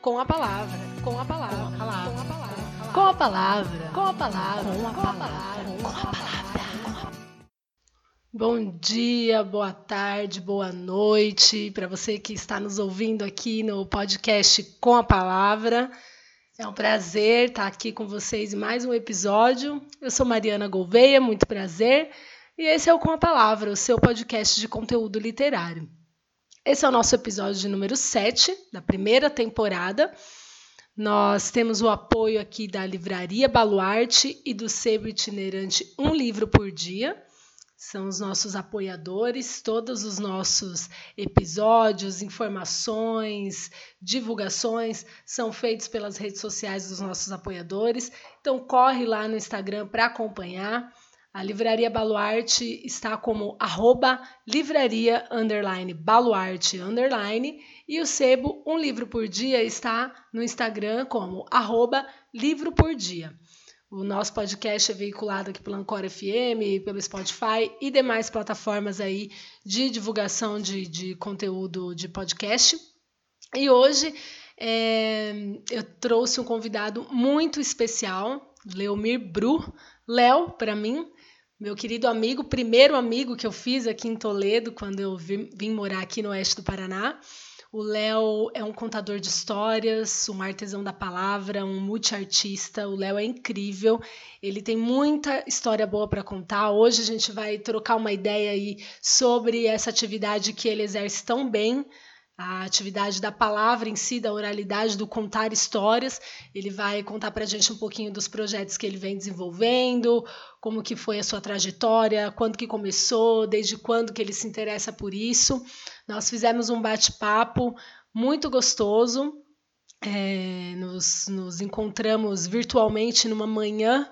com a palavra, com a palavra, com a palavra, com a palavra, com a palavra, com a palavra, com a palavra. Bom dia, boa tarde, boa noite para você que está nos ouvindo aqui no podcast Com a Palavra. É um prazer estar aqui com vocês em mais um episódio. Eu sou Mariana Gouveia, muito prazer. E esse é o Com a Palavra, o seu podcast de conteúdo literário. Esse é o nosso episódio número 7 da primeira temporada. Nós temos o apoio aqui da Livraria Baluarte e do Sebo Itinerante Um Livro por Dia. São os nossos apoiadores, todos os nossos episódios, informações, divulgações são feitos pelas redes sociais dos nossos apoiadores. Então corre lá no Instagram para acompanhar. A Livraria Baluarte está como arroba livraria underline baluarte underline e o Sebo Um Livro por Dia está no Instagram como arroba livro por dia. O nosso podcast é veiculado aqui pelo Ancora FM, pelo Spotify e demais plataformas aí de divulgação de, de conteúdo de podcast. E hoje é, eu trouxe um convidado muito especial, Leomir Bru. Léo, para mim, meu querido amigo, primeiro amigo que eu fiz aqui em Toledo, quando eu vim, morar aqui no oeste do Paraná. O Léo é um contador de histórias, um artesão da palavra, um multiartista. O Léo é incrível, ele tem muita história boa para contar. Hoje a gente vai trocar uma ideia aí sobre essa atividade que ele exerce tão bem a atividade da palavra em si, da oralidade, do contar histórias. Ele vai contar para a gente um pouquinho dos projetos que ele vem desenvolvendo, como que foi a sua trajetória, quando que começou, desde quando que ele se interessa por isso. Nós fizemos um bate-papo muito gostoso. É, nos, nos encontramos virtualmente numa manhã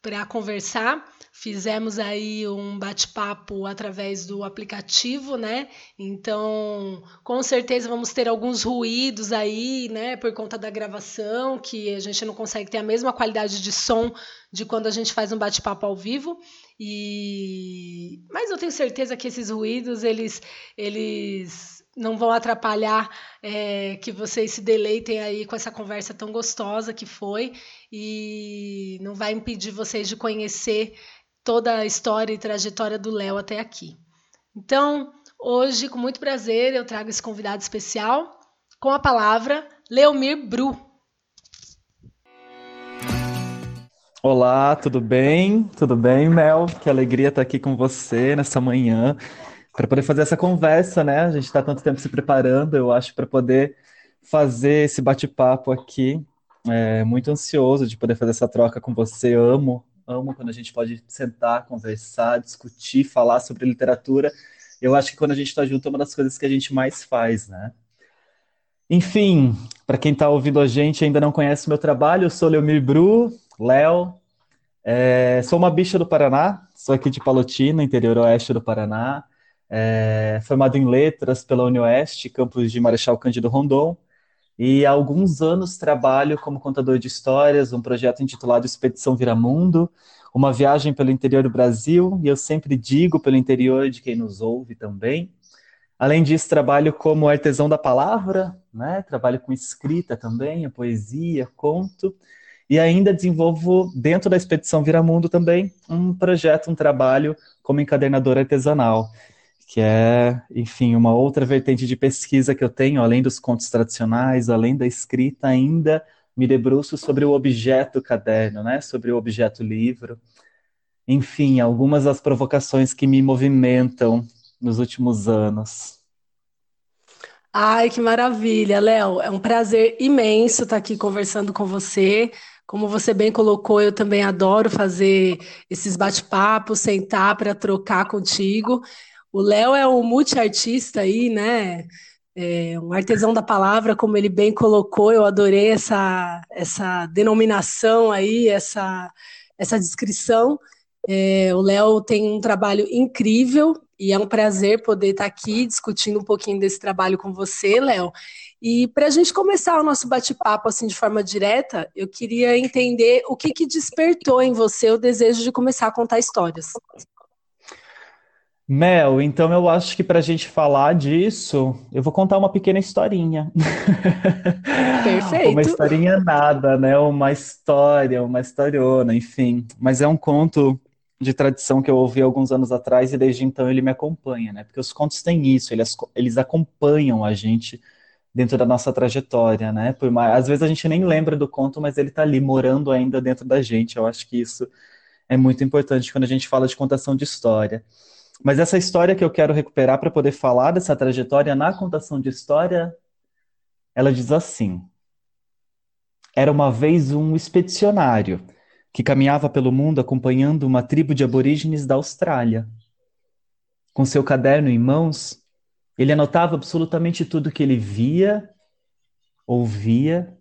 para conversar. Fizemos aí um bate-papo através do aplicativo, né? Então, com certeza vamos ter alguns ruídos aí, né, por conta da gravação, que a gente não consegue ter a mesma qualidade de som de quando a gente faz um bate-papo ao vivo. E mas eu tenho certeza que esses ruídos eles eles não vão atrapalhar é, que vocês se deleitem aí com essa conversa tão gostosa que foi e não vai impedir vocês de conhecer toda a história e trajetória do Léo até aqui. Então, hoje, com muito prazer, eu trago esse convidado especial com a palavra Leomir Bru. Olá, tudo bem? Tudo bem, Mel? Que alegria estar aqui com você nessa manhã para poder fazer essa conversa, né? A gente está tanto tempo se preparando, eu acho, para poder fazer esse bate-papo aqui. É, muito ansioso de poder fazer essa troca com você. Amo, amo quando a gente pode sentar, conversar, discutir, falar sobre literatura. Eu acho que quando a gente está junto é uma das coisas que a gente mais faz, né? Enfim, para quem está ouvindo a gente e ainda não conhece o meu trabalho, eu sou Leomir Bru, Léo, é, sou uma bicha do Paraná, sou aqui de Palotina, interior oeste do Paraná é, formado em letras pela UniOeste, campus de Marechal Cândido Rondon, e há alguns anos trabalho como contador de histórias, um projeto intitulado Expedição Viramundo, uma viagem pelo interior do Brasil, e eu sempre digo pelo interior de quem nos ouve também. Além disso, trabalho como artesão da palavra, né? trabalho com escrita também, poesia, conto, e ainda desenvolvo, dentro da Expedição Viramundo também, um projeto, um trabalho como encadernador artesanal que é, enfim, uma outra vertente de pesquisa que eu tenho, além dos contos tradicionais, além da escrita, ainda me debruço sobre o objeto caderno, né? Sobre o objeto livro. Enfim, algumas das provocações que me movimentam nos últimos anos. Ai, que maravilha, Léo. É um prazer imenso estar aqui conversando com você. Como você bem colocou, eu também adoro fazer esses bate-papos, sentar para trocar contigo. O Léo é um multiartista aí, né? É um artesão da palavra, como ele bem colocou. Eu adorei essa, essa denominação aí, essa, essa descrição. É, o Léo tem um trabalho incrível e é um prazer poder estar aqui discutindo um pouquinho desse trabalho com você, Léo. E para a gente começar o nosso bate-papo assim de forma direta, eu queria entender o que, que despertou em você o desejo de começar a contar histórias. Mel, então eu acho que para a gente falar disso, eu vou contar uma pequena historinha. Perfeito. Uma historinha nada, né? Uma história, uma historiona, enfim. Mas é um conto de tradição que eu ouvi alguns anos atrás e desde então ele me acompanha, né? Porque os contos têm isso, eles, eles acompanham a gente dentro da nossa trajetória, né? Por mais, às vezes a gente nem lembra do conto, mas ele está ali morando ainda dentro da gente. Eu acho que isso é muito importante quando a gente fala de contação de história. Mas essa história que eu quero recuperar para poder falar dessa trajetória na contação de história, ela diz assim: Era uma vez um expedicionário que caminhava pelo mundo acompanhando uma tribo de aborígenes da Austrália. Com seu caderno em mãos, ele anotava absolutamente tudo que ele via, ouvia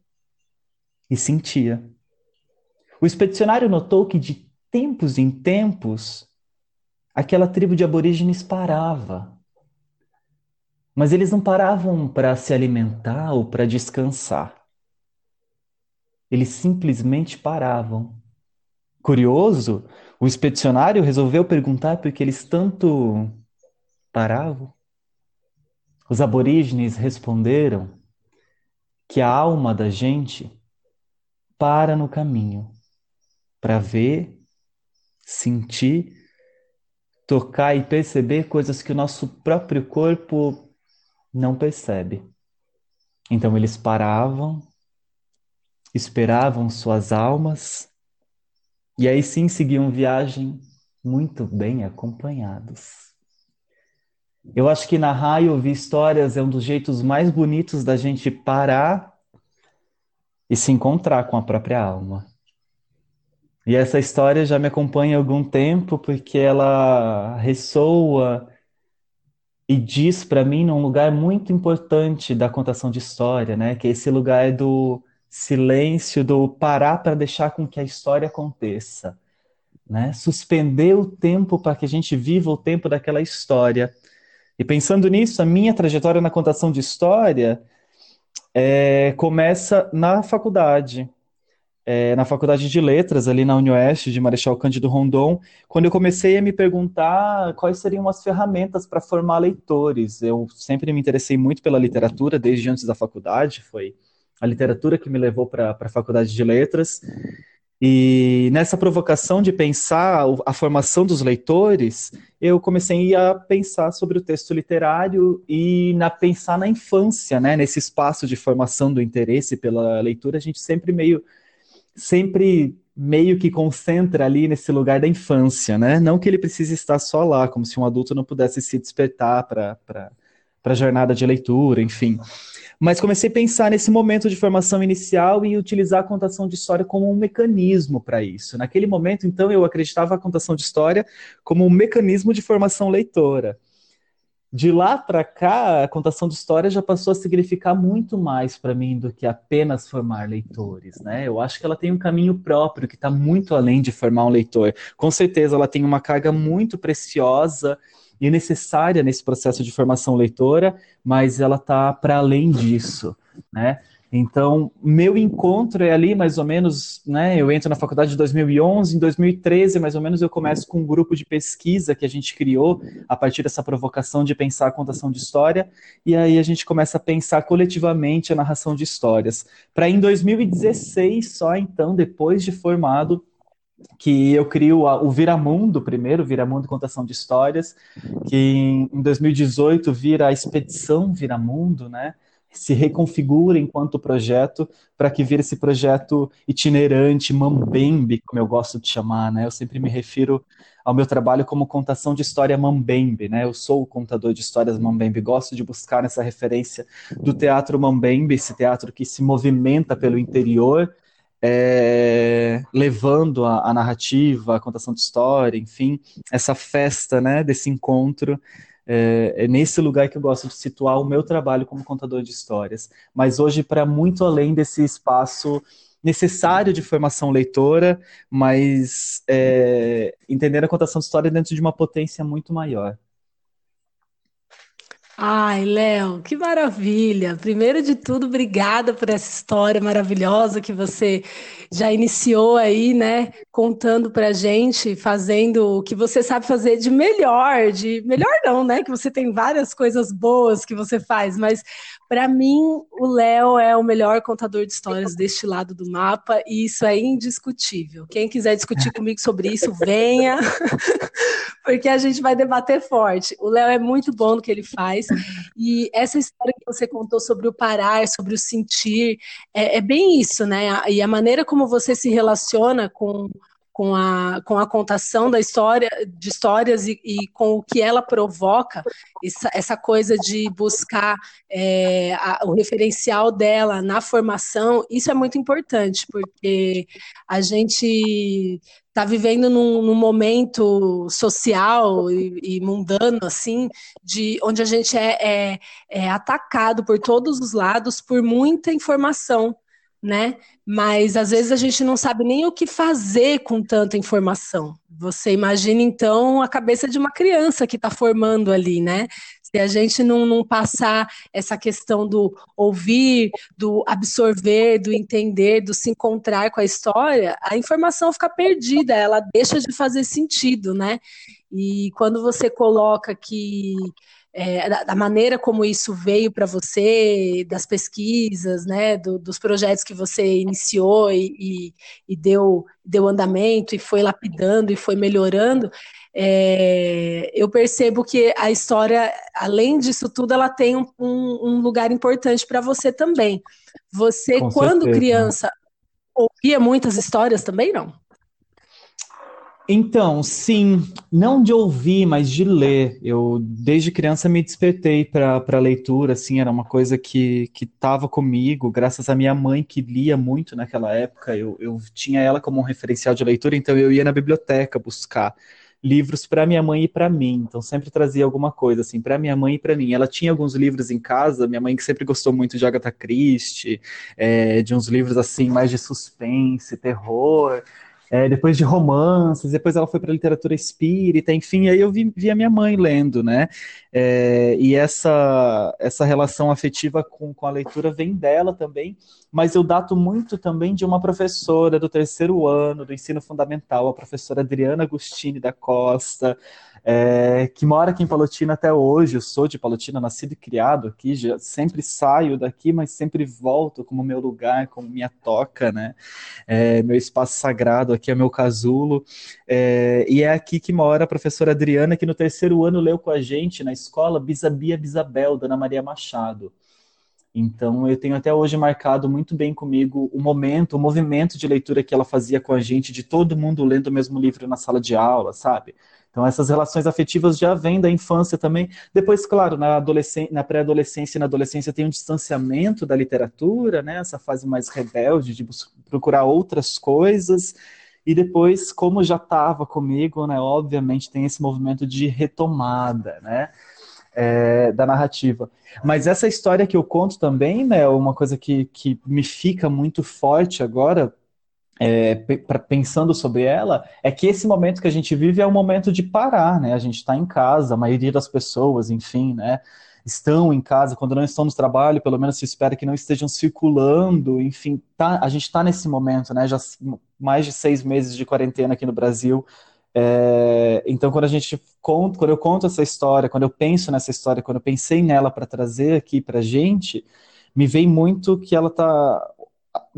e sentia. O expedicionário notou que de tempos em tempos aquela tribo de aborígenes parava. Mas eles não paravam para se alimentar ou para descansar. Eles simplesmente paravam. Curioso, o expedicionário resolveu perguntar por que eles tanto paravam. Os aborígenes responderam que a alma da gente para no caminho para ver, sentir tocar e perceber coisas que o nosso próprio corpo não percebe. Então eles paravam, esperavam suas almas e aí sim seguiam viagem muito bem acompanhados. Eu acho que narrar e ouvir histórias é um dos jeitos mais bonitos da gente parar e se encontrar com a própria alma. E essa história já me acompanha há algum tempo porque ela ressoa e diz para mim num lugar muito importante da contação de história, né? Que é esse lugar do silêncio, do parar para deixar com que a história aconteça, né? Suspender o tempo para que a gente viva o tempo daquela história. E pensando nisso, a minha trajetória na contação de história é, começa na faculdade é, na faculdade de letras, ali na UniOeste, de Marechal Cândido Rondon, quando eu comecei a me perguntar quais seriam as ferramentas para formar leitores. Eu sempre me interessei muito pela literatura, desde antes da faculdade, foi a literatura que me levou para a faculdade de letras. E nessa provocação de pensar a formação dos leitores, eu comecei a pensar sobre o texto literário e na pensar na infância, né? Nesse espaço de formação do interesse pela leitura, a gente sempre meio sempre meio que concentra ali nesse lugar da infância, né? Não que ele precise estar só lá, como se um adulto não pudesse se despertar para a jornada de leitura, enfim. Mas comecei a pensar nesse momento de formação inicial e utilizar a contação de história como um mecanismo para isso. Naquele momento, então, eu acreditava a contação de história como um mecanismo de formação leitora de lá para cá, a contação de história já passou a significar muito mais para mim do que apenas formar leitores, né? Eu acho que ela tem um caminho próprio que está muito além de formar um leitor. Com certeza, ela tem uma carga muito preciosa e necessária nesse processo de formação leitora, mas ela está para além disso, né? Então, meu encontro é ali mais ou menos, né? Eu entro na faculdade de 2011, em 2013, mais ou menos, eu começo com um grupo de pesquisa que a gente criou a partir dessa provocação de pensar a contação de história, e aí a gente começa a pensar coletivamente a narração de histórias. Para em 2016, só então, depois de formado, que eu crio o Viramundo primeiro, Viramundo Contação de Histórias, que em 2018 vira a Expedição Viramundo, né? se reconfigura enquanto projeto para que vire esse projeto itinerante, mambembe, como eu gosto de chamar, né? Eu sempre me refiro ao meu trabalho como contação de história mambembe, né? Eu sou o contador de histórias mambembe, gosto de buscar essa referência do teatro mambembe, esse teatro que se movimenta pelo interior, é, levando a, a narrativa, a contação de história, enfim, essa festa, né, desse encontro é, é, nesse lugar que eu gosto de situar o meu trabalho como contador de histórias. Mas hoje, para muito além desse espaço necessário de formação leitora, mas é, entender a contação de história dentro de uma potência muito maior. Ai, Léo, que maravilha! Primeiro de tudo, obrigada por essa história maravilhosa que você já iniciou aí, né? Contando pra gente, fazendo o que você sabe fazer de melhor, de melhor não, né? Que você tem várias coisas boas que você faz, mas para mim o Léo é o melhor contador de histórias deste lado do mapa e isso é indiscutível. Quem quiser discutir comigo sobre isso, venha, porque a gente vai debater forte. O Léo é muito bom no que ele faz e essa história que você contou sobre o parar, sobre o sentir, é, é bem isso, né? E a maneira como você se relaciona com com a, com a contação da história, de histórias e, e com o que ela provoca, essa, essa coisa de buscar é, a, o referencial dela na formação, isso é muito importante, porque a gente está vivendo num, num, momento social e, e, mundano, assim, de onde a gente é, é, é atacado por todos os lados por muita informação né? Mas às vezes a gente não sabe nem o que fazer com tanta informação. Você imagina então a cabeça de uma criança que está formando ali, né? Se a gente não, não, passar essa questão do ouvir, do absorver, do entender, do se encontrar com a história, a informação fica perdida, ela deixa de fazer sentido, né? E quando você coloca que é, da, da, maneira como isso veio para você, das pesquisas, né, do, dos projetos que você iniciou e, e, e, deu, deu andamento e foi lapidando e foi melhorando, é, eu percebo que a história, além disso tudo, ela tem um, um lugar importante para você também. Você, Com quando certeza. criança, ouvia muitas histórias também, não? Então, sim, não de ouvir, mas de ler. Eu, desde criança, me despertei para a leitura, assim, era uma coisa que estava comigo, graças à minha mãe, que lia muito naquela época. Eu, eu tinha ela como um referencial de leitura, então eu ia na biblioteca buscar livros para minha mãe e para mim. Então, sempre trazia alguma coisa, assim, para minha mãe e para mim. Ela tinha alguns livros em casa, minha mãe que sempre gostou muito de Agatha Christie, é, de uns livros, assim, mais de suspense, terror é, depois de romances, depois ela foi para literatura espírita, enfim, aí eu vi, vi a minha mãe lendo, né? É, e essa, essa relação afetiva com, com a leitura vem dela também, mas eu dato muito também de uma professora do terceiro ano do ensino fundamental, a professora Adriana Agostini da Costa, é, que mora aqui em Palotina até hoje. Eu sou de Palotina, nascido e criado aqui, já sempre saio daqui, mas sempre volto como meu lugar, como minha toca, né? É, meu espaço sagrado aqui é meu casulo. É, e é aqui que mora a professora Adriana, que no terceiro ano leu com a gente na escola Bisabia Bisabel, Dona Maria Machado. Então, eu tenho até hoje marcado muito bem comigo o momento, o movimento de leitura que ela fazia com a gente, de todo mundo lendo o mesmo livro na sala de aula, sabe? Então, essas relações afetivas já vêm da infância também. Depois, claro, na, na pré-adolescência e na adolescência tem um distanciamento da literatura, né? essa fase mais rebelde de procurar outras coisas. E depois, como já estava comigo, né, obviamente tem esse movimento de retomada, né? É, da narrativa. Mas essa história que eu conto também, né, uma coisa que, que me fica muito forte agora, é, pensando sobre ela, é que esse momento que a gente vive é um momento de parar, né? A gente está em casa, a maioria das pessoas, enfim, né? Estão em casa, quando não estão no trabalho, pelo menos se espera que não estejam circulando, enfim, tá, a gente está nesse momento, né? Já mais de seis meses de quarentena aqui no Brasil. É, então, quando a gente conta, quando eu conto essa história, quando eu penso nessa história, quando eu pensei nela para trazer aqui para gente, me vem muito que ela está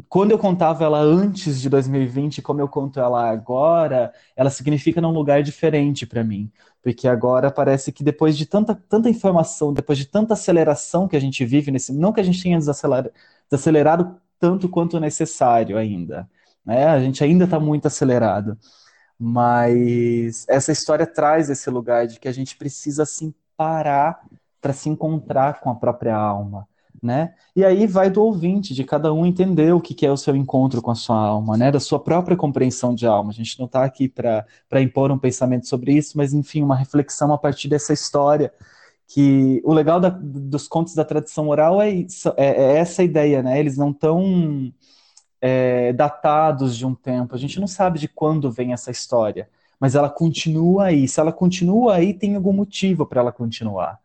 quando eu contava ela antes de 2020, como eu conto ela agora, ela significa num lugar diferente para mim. Porque agora parece que depois de tanta, tanta informação, depois de tanta aceleração que a gente vive nesse. Não que a gente tenha desacelerado tanto quanto necessário ainda. Né? A gente ainda está muito acelerado. Mas essa história traz esse lugar de que a gente precisa assim parar para se encontrar com a própria alma né? E aí vai do ouvinte, de cada um entender o que é o seu encontro com a sua alma, né? Da sua própria compreensão de alma. A gente não está aqui para impor um pensamento sobre isso, mas enfim, uma reflexão a partir dessa história. Que o legal da, dos contos da tradição oral é, isso, é, é essa ideia, né? Eles não estão é, datados de um tempo. A gente não sabe de quando vem essa história, mas ela continua aí. Se ela continua aí, tem algum motivo para ela continuar.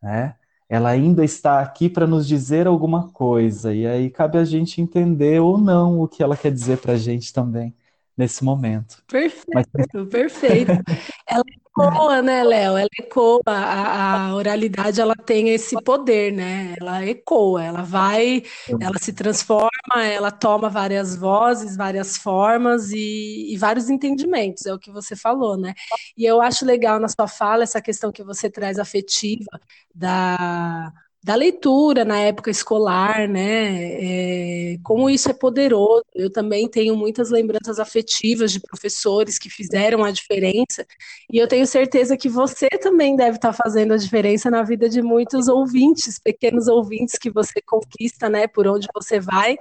né? Ela ainda está aqui para nos dizer alguma coisa, e aí cabe a gente entender ou não o que ela quer dizer para a gente também nesse momento. Perfeito, Mas... perfeito. Ela ecoa, né, Léo? Ela ecoa, a, a, oralidade ela tem esse poder, né? Ela ecoa, ela vai, ela se transforma, ela toma várias vozes, várias formas e, e vários entendimentos, é o que você falou, né? E eu acho legal na sua fala essa questão que você traz afetiva da da leitura na época escolar, né? É, como isso é poderoso. Eu também tenho muitas lembranças afetivas de professores que fizeram a diferença, e eu tenho certeza que você também deve estar fazendo a diferença na vida de muitos ouvintes, pequenos ouvintes que você conquista, né? Por onde você vai,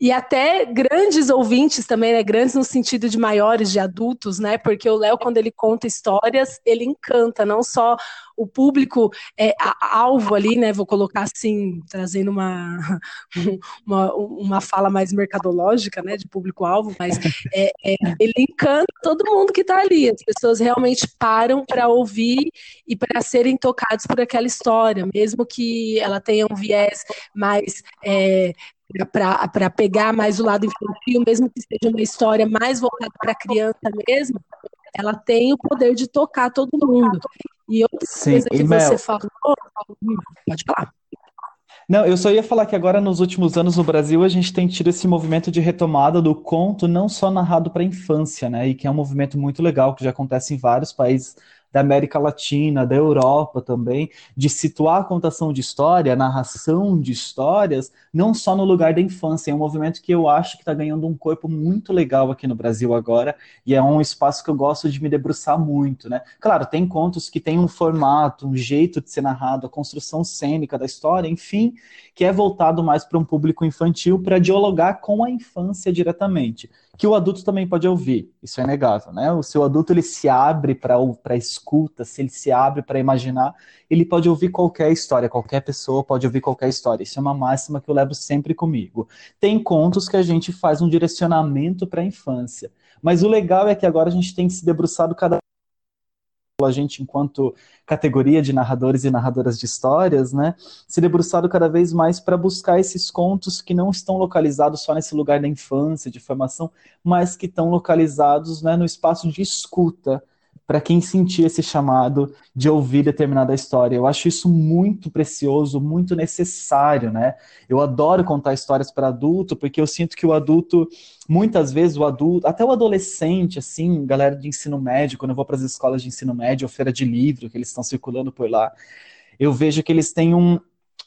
e até grandes ouvintes também, né? Grandes no sentido de maiores, de adultos, né? Porque o Léo, quando ele conta histórias, ele encanta não só o público é, alvo ali, né? Vou colocar assim, trazendo uma, uma, uma fala mais mercadológica, né? De público-alvo, mas é, é, ele encanta todo mundo que está ali. As pessoas realmente param para ouvir e para serem tocados por aquela história, mesmo que ela tenha um viés mais é, para pegar mais o lado infantil, mesmo que seja uma história mais voltada para a criança mesmo, ela tem o poder de tocar todo mundo. E outra Sim, coisa que Mel... você falou, pode falar. Não, eu só ia falar que agora nos últimos anos no Brasil a gente tem tido esse movimento de retomada do conto não só narrado para a infância, né? E que é um movimento muito legal que já acontece em vários países da América Latina, da Europa também, de situar a contação de história, a narração de histórias, não só no lugar da infância. É um movimento que eu acho que está ganhando um corpo muito legal aqui no Brasil agora, e é um espaço que eu gosto de me debruçar muito, né? Claro, tem contos que têm um formato, um jeito de ser narrado, a construção cênica da história, enfim, que é voltado mais para um público infantil para dialogar com a infância diretamente que o adulto também pode ouvir, isso é inegável, né? O seu adulto ele se abre para escuta, se ele se abre para imaginar, ele pode ouvir qualquer história, qualquer pessoa pode ouvir qualquer história. Isso é uma máxima que eu levo sempre comigo. Tem contos que a gente faz um direcionamento para a infância, mas o legal é que agora a gente tem se debruçado cada a gente, enquanto categoria de narradores e narradoras de histórias, né, se debruçado cada vez mais para buscar esses contos que não estão localizados só nesse lugar da infância, de formação, mas que estão localizados né, no espaço de escuta, para quem sentir esse chamado de ouvir determinada história. Eu acho isso muito precioso, muito necessário, né? Eu adoro contar histórias para adulto, porque eu sinto que o adulto, muitas vezes o adulto, até o adolescente, assim, galera de ensino médio, quando eu vou para as escolas de ensino médio, ou feira de livro, que eles estão circulando por lá, eu vejo que eles têm um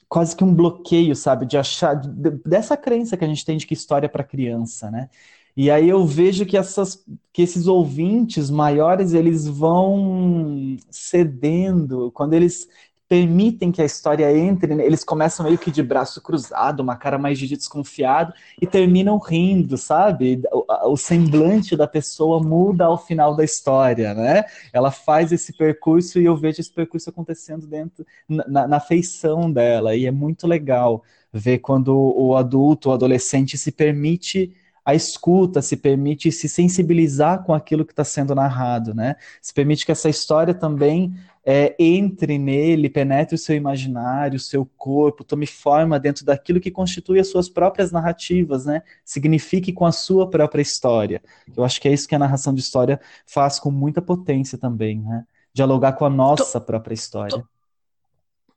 quase que um bloqueio, sabe, de achar de, dessa crença que a gente tem de que história é para criança, né? E aí eu vejo que, essas, que esses ouvintes maiores, eles vão cedendo, quando eles permitem que a história entre, eles começam meio que de braço cruzado, uma cara mais de desconfiado, e terminam rindo, sabe? O, o, semblante da pessoa muda ao final da história, né? Ela faz esse percurso e eu vejo esse percurso acontecendo dentro, na, na feição dela, e é muito legal ver quando o adulto, o adolescente se permite a escuta, se permite se sensibilizar com aquilo que está sendo narrado, né? Se permite que essa história também é, entre nele, penetre o seu imaginário, o seu corpo, tome forma dentro daquilo que constitui as suas próprias narrativas, né? Signifique com a sua própria história. Eu acho que é isso que a narração de história faz com muita potência também, né? Dialogar com a nossa própria história.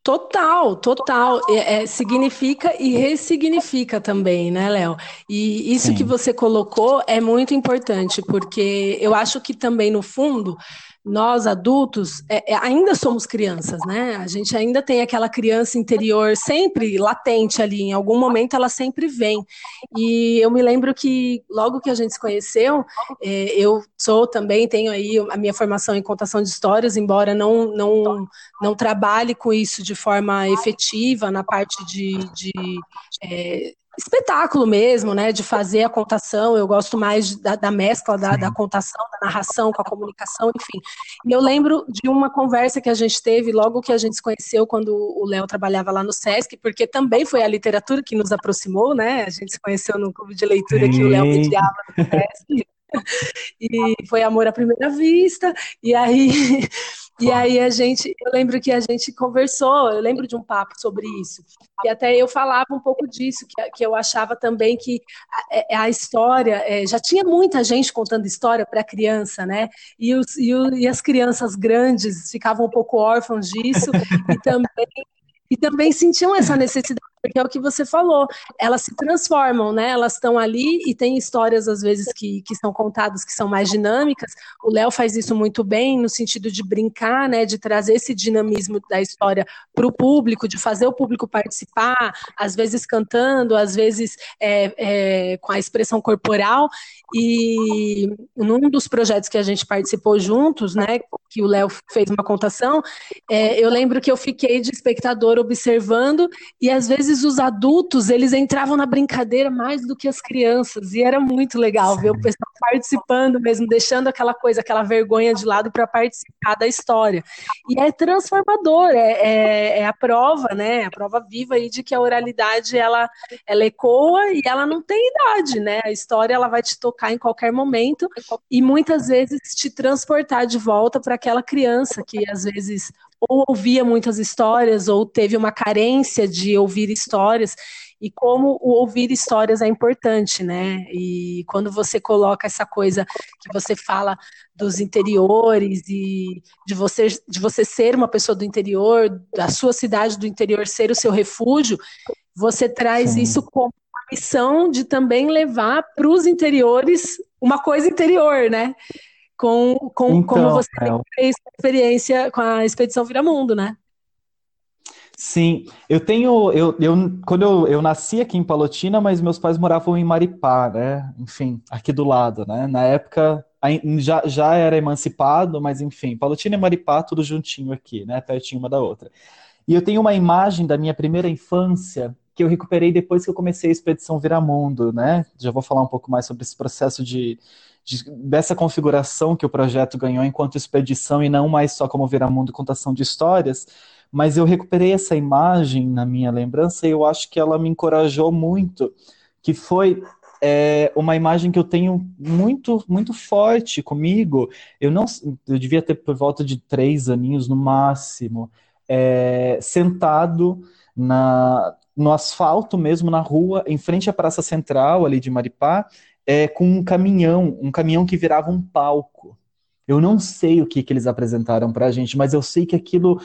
Total, total. É, é, significa e ressignifica também, né, Léo? E isso Sim. que você colocou é muito importante, porque eu acho que também, no fundo, nós adultos é, é, ainda somos crianças, né? A gente ainda tem aquela criança interior sempre latente ali, em algum momento ela sempre vem. E eu me lembro que logo que a gente se conheceu, é, eu sou também, tenho aí a minha formação em contação de histórias, embora não, não, não trabalhe com isso de forma efetiva na parte de, de é, espetáculo mesmo, né? De fazer a contação. Eu gosto mais da, da mescla da, da, contação, da narração com a comunicação, enfim. E eu lembro de uma conversa que a gente teve logo que a gente se conheceu quando o Léo trabalhava lá no Sesc, porque também foi a literatura que nos aproximou, né? A gente se conheceu no clube de leitura Sim. que o Léo mediava no Sesc. E foi amor à primeira vista, e aí e aí a gente, eu lembro que a gente conversou, eu lembro de um papo sobre isso. E até eu falava um pouco disso, que, que eu achava também que a, é, a história, é, já tinha muita gente contando história para criança, né? E, os, e, o, e as crianças grandes ficavam um pouco órfãos disso, e também e também sentiam essa necessidade, porque é o que você falou, elas se transformam, né? Elas estão ali e tem histórias, às vezes, que, que são contadas que são mais dinâmicas. O Léo faz isso muito bem, no sentido de brincar, né? De trazer esse dinamismo da história para o público, de fazer o público participar, às vezes cantando, às vezes é, é, com a expressão corporal. E num dos projetos que a gente participou juntos, né, que o Léo fez uma contação, é, eu lembro que eu fiquei de espectador observando e às vezes os adultos eles entravam na brincadeira mais do que as crianças e era muito legal Sim. ver o pessoal participando mesmo, deixando aquela coisa, aquela vergonha de lado para participar da história. E é transformador, é, é, é, a prova, né, a prova viva aí de que a oralidade ela, ela ecoa e ela não tem idade, né? A história ela vai te tocar em qualquer momento e muitas vezes te transportar de volta para aquela criança que às vezes ou ouvia muitas histórias ou teve uma carência de ouvir histórias e como o ouvir histórias é importante, né? E quando você coloca essa coisa que você fala dos interiores e de você, de você ser uma pessoa do interior, da sua cidade do interior ser o seu refúgio, você traz Sim. isso como missão de também levar para os interiores uma coisa interior, né? Com, com então, como você é... fez a experiência com a Expedição Viramundo, né? Sim, eu tenho. Eu, eu, quando eu, eu nasci aqui em Palotina, mas meus pais moravam em Maripá, né? Enfim, aqui do lado, né? Na época já, já era emancipado, mas enfim, Palotina e Maripá, tudo juntinho aqui, né? Pertinho uma da outra. E eu tenho uma imagem da minha primeira infância que eu recuperei depois que eu comecei a Expedição Viramundo, né? Já vou falar um pouco mais sobre esse processo de, de, dessa configuração que o projeto ganhou enquanto expedição e não mais só como Viramundo contação de histórias. Mas eu recuperei essa imagem na minha lembrança e eu acho que ela me encorajou muito, que foi é uma imagem que eu tenho muito muito forte comigo. Eu não, eu devia ter por volta de três aninhos no máximo, é, sentado na, no asfalto mesmo, na rua, em frente à Praça Central ali de Maripá, é, com um caminhão, um caminhão que virava um palco. Eu não sei o que, que eles apresentaram para a gente, mas eu sei que aquilo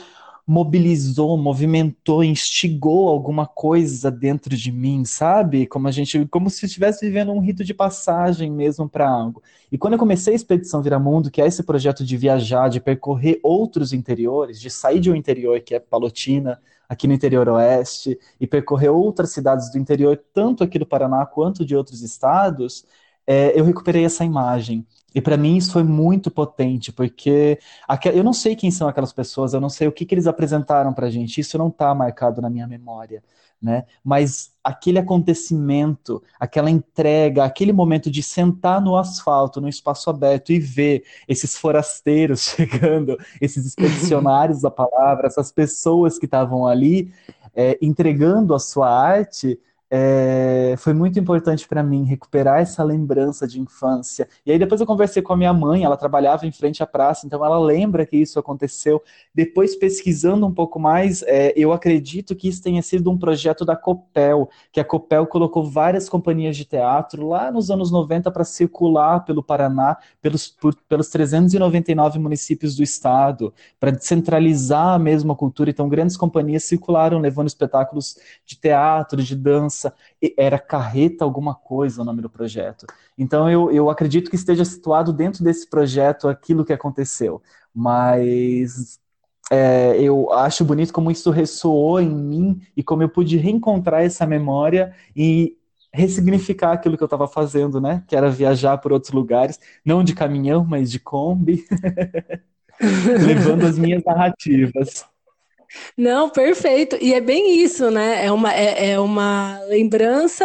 mobilizou, movimentou, instigou alguma coisa dentro de mim, sabe? Como a gente, como se estivesse vivendo um rito de passagem mesmo para algo. E quando eu comecei a Expedição Viramundo, que é esse projeto de viajar, de percorrer outros interiores, de sair de um interior que é Palotina, aqui no interior oeste, e percorrer outras cidades do interior, tanto aqui do Paraná quanto de outros estados, é, eu recuperei essa imagem. E para mim isso foi muito potente, porque eu não sei quem são aquelas pessoas, eu não sei o que, que eles apresentaram para gente, isso não está marcado na minha memória né? Mas aquele acontecimento, aquela entrega, aquele momento de sentar no asfalto, no espaço aberto e ver esses forasteiros chegando, esses expedicionários da palavra, essas pessoas que estavam ali é, entregando a sua arte, é, foi muito importante para mim recuperar essa lembrança de infância. E aí depois eu conversei com a minha mãe, ela trabalhava em frente à praça, então ela lembra que isso aconteceu. Depois pesquisando um pouco mais, é, eu acredito que isso tenha sido um projeto da Copel, que a Copel colocou várias companhias de teatro lá nos anos 90 para circular pelo Paraná, pelos, por, pelos 399 municípios do estado, para descentralizar mesmo a cultura. Então grandes companhias circularam levando espetáculos de teatro, de dança era Carreta alguma coisa o nome do projeto. Então eu, eu acredito que esteja situado dentro desse projeto aquilo que aconteceu. Mas é, eu acho bonito como isso ressoou em mim e como eu pude reencontrar essa memória e ressignificar aquilo que eu estava fazendo, né? Que era viajar por outros lugares, não de caminhão, mas de Kombi, levando as minhas narrativas. Não, perfeito. E é bem isso, né? É uma, é, é uma lembrança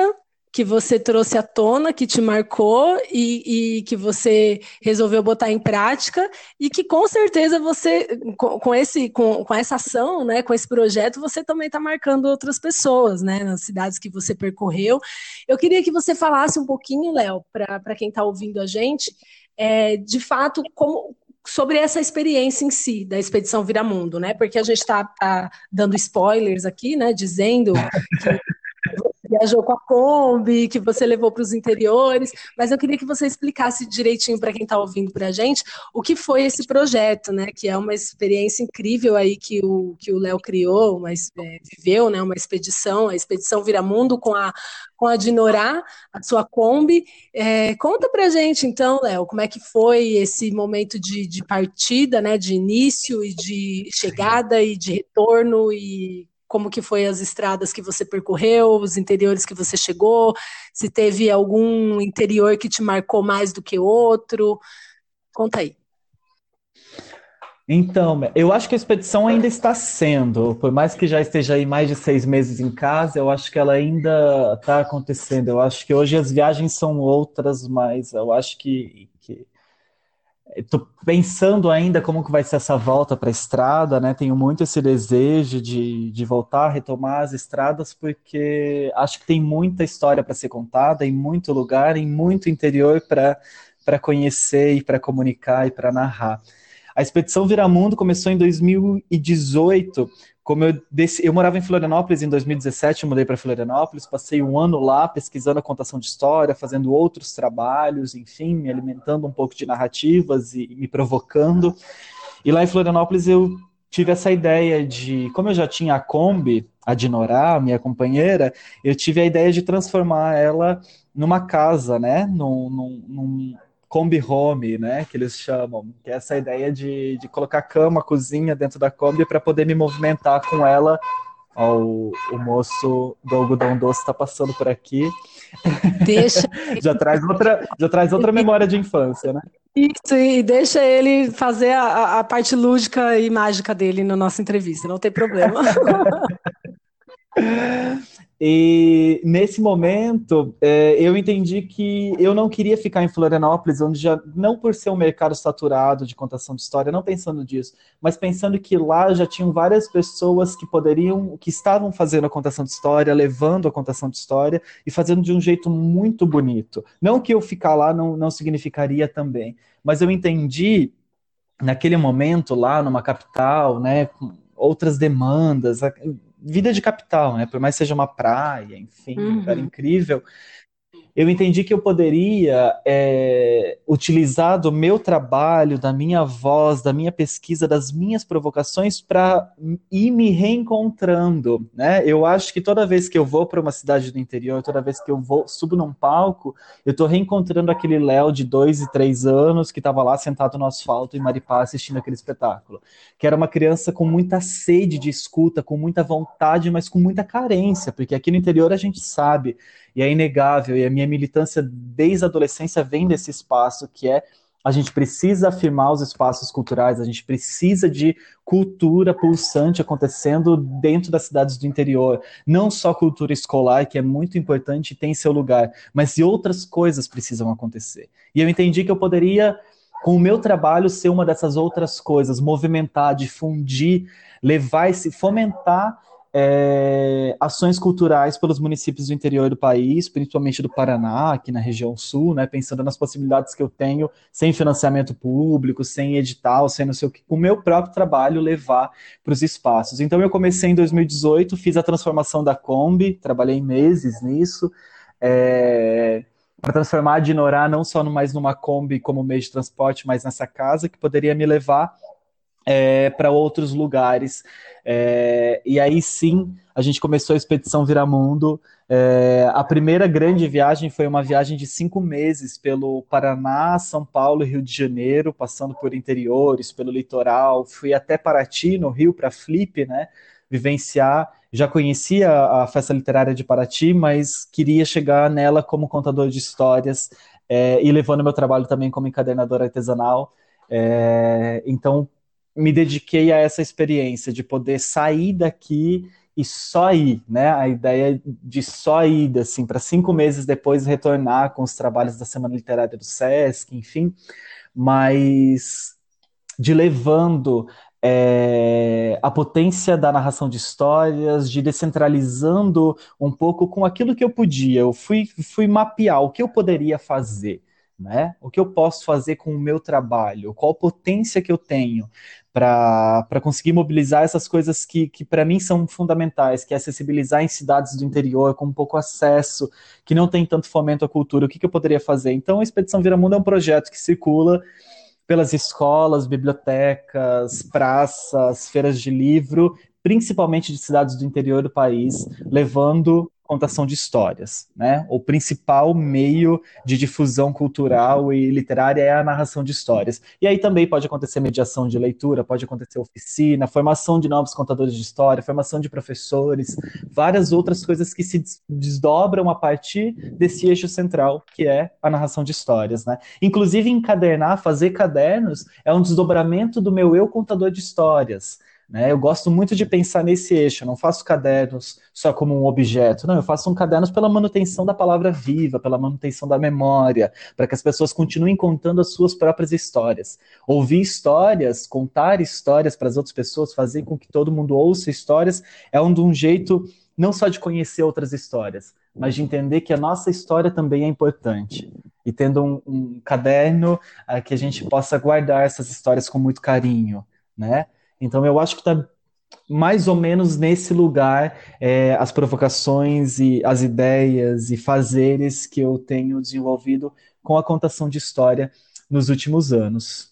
que você trouxe à tona, que te marcou e, e, que você resolveu botar em prática e que com certeza você, com, com esse, com, com, essa ação, né, com esse projeto, você também está marcando outras pessoas, né, nas cidades que você percorreu. Eu queria que você falasse um pouquinho, Léo, para quem está ouvindo a gente, é, de fato, como, sobre essa experiência em si da expedição Viramundo, né? Porque a gente está tá dando spoilers aqui, né? Dizendo que viajou com a Kombi, que você levou para os interiores, mas eu queria que você explicasse direitinho para quem está ouvindo para a gente o que foi esse projeto, né? Que é uma experiência incrível aí que o que o Léo criou, mas é, viveu, né? Uma expedição, a expedição Viramundo com a com a Dinorá, a sua Kombi. É, conta para a gente então, Léo, como é que foi esse momento de, de partida, né? De início e de chegada e de retorno e como que foi as estradas que você percorreu, os interiores que você chegou, se teve algum interior que te marcou mais do que outro. Conta aí. Então, eu acho que a expedição ainda está sendo, por mais que já esteja aí mais de seis meses em casa, eu acho que ela ainda está acontecendo. Eu acho que hoje as viagens são outras, mas eu acho que, que Estou pensando ainda como que vai ser essa volta para a estrada, né? Tenho muito esse desejo de, de voltar retomar as estradas, porque acho que tem muita história para ser contada, em muito lugar, em muito interior para conhecer e para comunicar e para narrar. A expedição Viramundo começou em 2018 como eu, eu morava em Florianópolis em 2017, eu mudei para Florianópolis, passei um ano lá pesquisando a contação de história, fazendo outros trabalhos, enfim, me alimentando um pouco de narrativas e, e me provocando. E lá em Florianópolis eu tive essa ideia de, como eu já tinha a Kombi, a Dinorá, minha companheira, eu tive a ideia de transformar ela numa casa, né? Num, num, num Kombi Home, né, que eles chamam, que é essa ideia de, de colocar cama, cozinha dentro da Kombi para poder me movimentar com ela. Ó, o, o moço do algodão doce está passando por aqui. Deixa. já traz outra, já traz outra memória de infância, né? Isso, e deixa ele fazer a, a parte lúdica e mágica dele na nossa entrevista, não tem problema. E nesse momento, é, eu entendi que eu não queria ficar em Florianópolis, onde já, não por ser um mercado saturado de contação de história, não pensando disso, mas pensando que lá já tinham várias pessoas que poderiam, que estavam fazendo a contação de história, levando a contação de história e fazendo de um jeito muito bonito. Não que eu ficar lá não, não significaria também, mas eu entendi naquele momento lá numa capital, né, outras demandas, vida de capital, né? Por mais seja uma praia, enfim, uhum. um lugar uhum. incrível, eu entendi que eu poderia é, utilizar do meu trabalho, da minha voz, da minha pesquisa, das minhas provocações para ir me reencontrando, né? Eu acho que toda vez que eu vou para uma cidade do interior, toda vez que eu vou subo num palco, eu estou reencontrando aquele Léo de dois e três anos que estava lá sentado no asfalto em Maripá assistindo aquele espetáculo, que era uma criança com muita sede de escuta, com muita vontade, mas com muita carência, porque aqui no interior a gente sabe e é inegável, e a minha militância desde a adolescência vem desse espaço que é a gente precisa afirmar os espaços culturais, a gente precisa de cultura pulsante acontecendo dentro das cidades do interior. Não só cultura escolar, que é muito importante e tem seu lugar, mas e outras coisas precisam acontecer. E eu entendi que eu poderia, com o meu trabalho, ser uma dessas outras coisas, movimentar, difundir, levar esse, fomentar é, ações culturais pelos municípios do interior do país, principalmente do Paraná, aqui na região sul, né, pensando nas possibilidades que eu tenho, sem financiamento público, sem edital, sem não sei o que, com o meu próprio trabalho levar para os espaços. Então eu comecei em 2018, fiz a transformação da Kombi, trabalhei meses nisso, é, para transformar a Dinorá não só mais numa Kombi como meio de transporte, mas nessa casa que poderia me levar é, para outros lugares. É, e aí sim, a gente começou a expedição Viramundo. É, a primeira grande viagem foi uma viagem de cinco meses pelo Paraná, São Paulo e Rio de Janeiro, passando por interiores, pelo litoral. Fui até Paraty, no Rio, para Flip, né? Vivenciar. Já conhecia a festa literária de Paraty, mas queria chegar nela como contador de histórias é, e levando meu trabalho também como encadernador artesanal. É, então, me dediquei a essa experiência de poder sair daqui e só ir, né? A ideia de só ir, assim, para cinco meses depois retornar com os trabalhos da Semana Literária do SESC, enfim, mas de levando é, a potência da narração de histórias, de descentralizando um pouco com aquilo que eu podia. Eu fui, fui mapear o que eu poderia fazer. Né? O que eu posso fazer com o meu trabalho? Qual potência que eu tenho para conseguir mobilizar essas coisas que, que para mim são fundamentais, que é acessibilizar em cidades do interior com pouco acesso, que não tem tanto fomento à cultura, o que, que eu poderia fazer? Então, a Expedição Vira Mundo é um projeto que circula pelas escolas, bibliotecas, praças, feiras de livro, principalmente de cidades do interior do país, levando contação de histórias, né? O principal meio de difusão cultural e literária é a narração de histórias. E aí também pode acontecer mediação de leitura, pode acontecer oficina, formação de novos contadores de história, formação de professores, várias outras coisas que se desdobram a partir desse eixo central, que é a narração de histórias, né? Inclusive encadernar, fazer cadernos é um desdobramento do meu eu contador de histórias. Né? Eu gosto muito de pensar nesse eixo, eu não faço cadernos só como um objeto, não, eu faço um cadernos pela manutenção da palavra viva, pela manutenção da memória, para que as pessoas continuem contando as suas próprias histórias. Ouvir histórias, contar histórias para as outras pessoas, fazer com que todo mundo ouça histórias, é um, um jeito não só de conhecer outras histórias, mas de entender que a nossa história também é importante. E tendo um, um caderno uh, que a gente possa guardar essas histórias com muito carinho, né? Então eu acho que está mais ou menos nesse lugar é, as provocações e as ideias e fazeres que eu tenho desenvolvido com a contação de história nos últimos anos.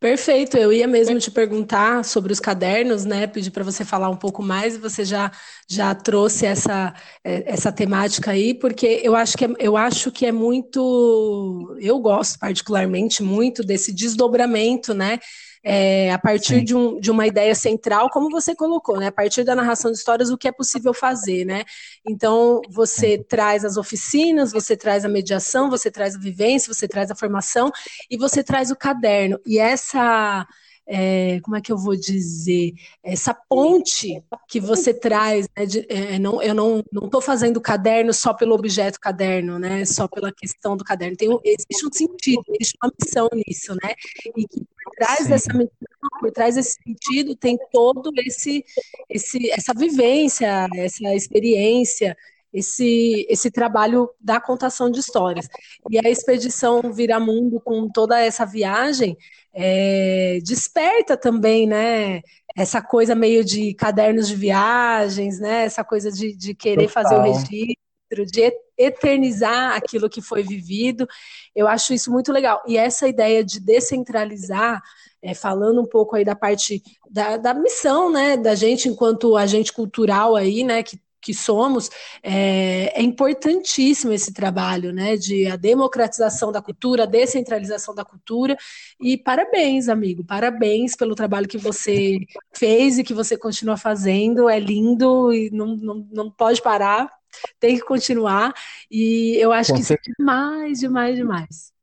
Perfeito, eu ia mesmo te perguntar sobre os cadernos, né? Pedir para você falar um pouco mais você já, já trouxe essa, é, essa temática aí, porque eu acho, que é, eu acho que é muito. Eu gosto particularmente muito desse desdobramento, né? É, a partir de, um, de, uma ideia central, como você colocou, né? A partir da narração de histórias, o que é possível fazer, né? Então, você é. traz as oficinas, você traz a mediação, você traz a vivência, você traz a formação e você traz o caderno. E essa é, como é que eu vou dizer, essa ponte que você traz, né, de, é, não, eu não estou fazendo caderno só pelo objeto caderno, né, só pela questão do caderno, tem existe um sentido, existe uma missão nisso, né, e que por trás Sim. dessa missão, por trás desse sentido, tem todo esse, esse essa vivência, essa experiência, esse, esse trabalho da contação de histórias. E a expedição Viramundo, com toda essa viagem, é, desperta também, né? Essa coisa meio de cadernos de viagens, né? Essa coisa de, de querer Total. fazer o registro, de eternizar aquilo que foi vivido. Eu acho isso muito legal. E essa ideia de descentralizar, é, falando um pouco aí da parte da, da missão, né, da gente enquanto agente cultural aí, né, que que somos, é, é, importantíssimo esse trabalho, né, de a democratização da cultura, a descentralização da cultura, e parabéns, amigo, parabéns pelo trabalho que você fez e que você continua fazendo, é lindo e não, não, não pode parar, tem que continuar, e eu acho Com que certeza. isso é demais, demais, demais.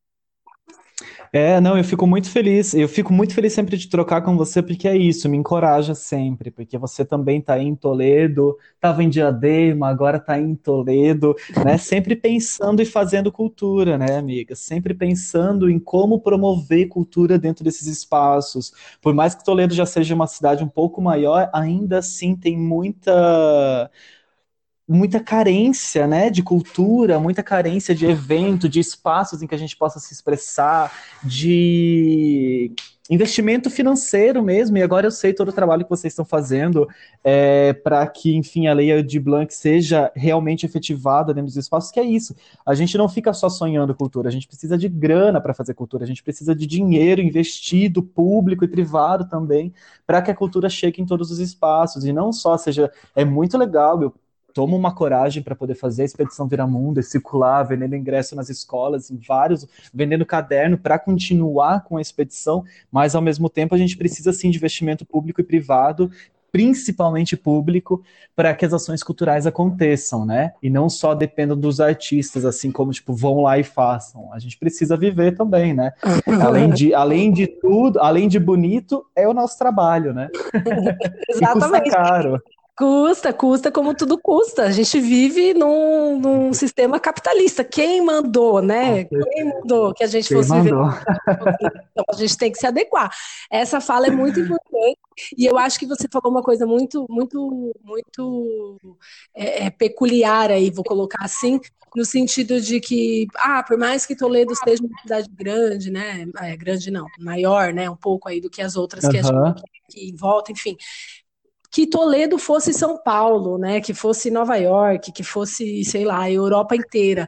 É, não, eu fico muito feliz. Eu fico muito feliz sempre de trocar com você, porque é isso, me encoraja sempre, porque você também está em Toledo, estava em Diadema, agora está em Toledo, né? Sempre pensando e fazendo cultura, né, amiga? Sempre pensando em como promover cultura dentro desses espaços. Por mais que Toledo já seja uma cidade um pouco maior, ainda assim tem muita muita carência, né, de cultura, muita carência de evento, de espaços em que a gente possa se expressar, de investimento financeiro mesmo. E agora eu sei todo o trabalho que vocês estão fazendo é, para que, enfim, a lei de Blanc seja realmente efetivada dentro dos espaços. Que é isso. A gente não fica só sonhando cultura. A gente precisa de grana para fazer cultura. A gente precisa de dinheiro investido, público e privado também, para que a cultura chegue em todos os espaços e não só seja. É muito legal. Eu toma uma coragem para poder fazer a expedição Viramundo, circular, vendendo ingresso nas escolas, em vários, vendendo caderno para continuar com a expedição, mas ao mesmo tempo a gente precisa sim de investimento público e privado principalmente público, para que as ações culturais aconteçam, né? E não só dependam dos artistas, assim como, tipo, vão lá e façam. A gente precisa viver também, né? além, de, além de tudo, além de bonito, é o nosso trabalho, né? Exatamente. e custa caro. Custa, custa como tudo custa. A gente vive num, num sistema capitalista. Quem mandou, né? Quem mandou que a gente Quem fosse mandou? viver? Então a gente tem que se adequar. Essa fala é muito importante e eu acho que você falou uma coisa muito, muito, muito é, é, peculiar aí, vou colocar assim, no sentido de que, ah, por mais que Toledo seja uma cidade grande, né? É, grande não, maior, né? Um pouco aí do que as outras uhum. que a gente que em volta, enfim que Toledo fosse São Paulo, né? Que fosse Nova York, que fosse, sei lá, a Europa inteira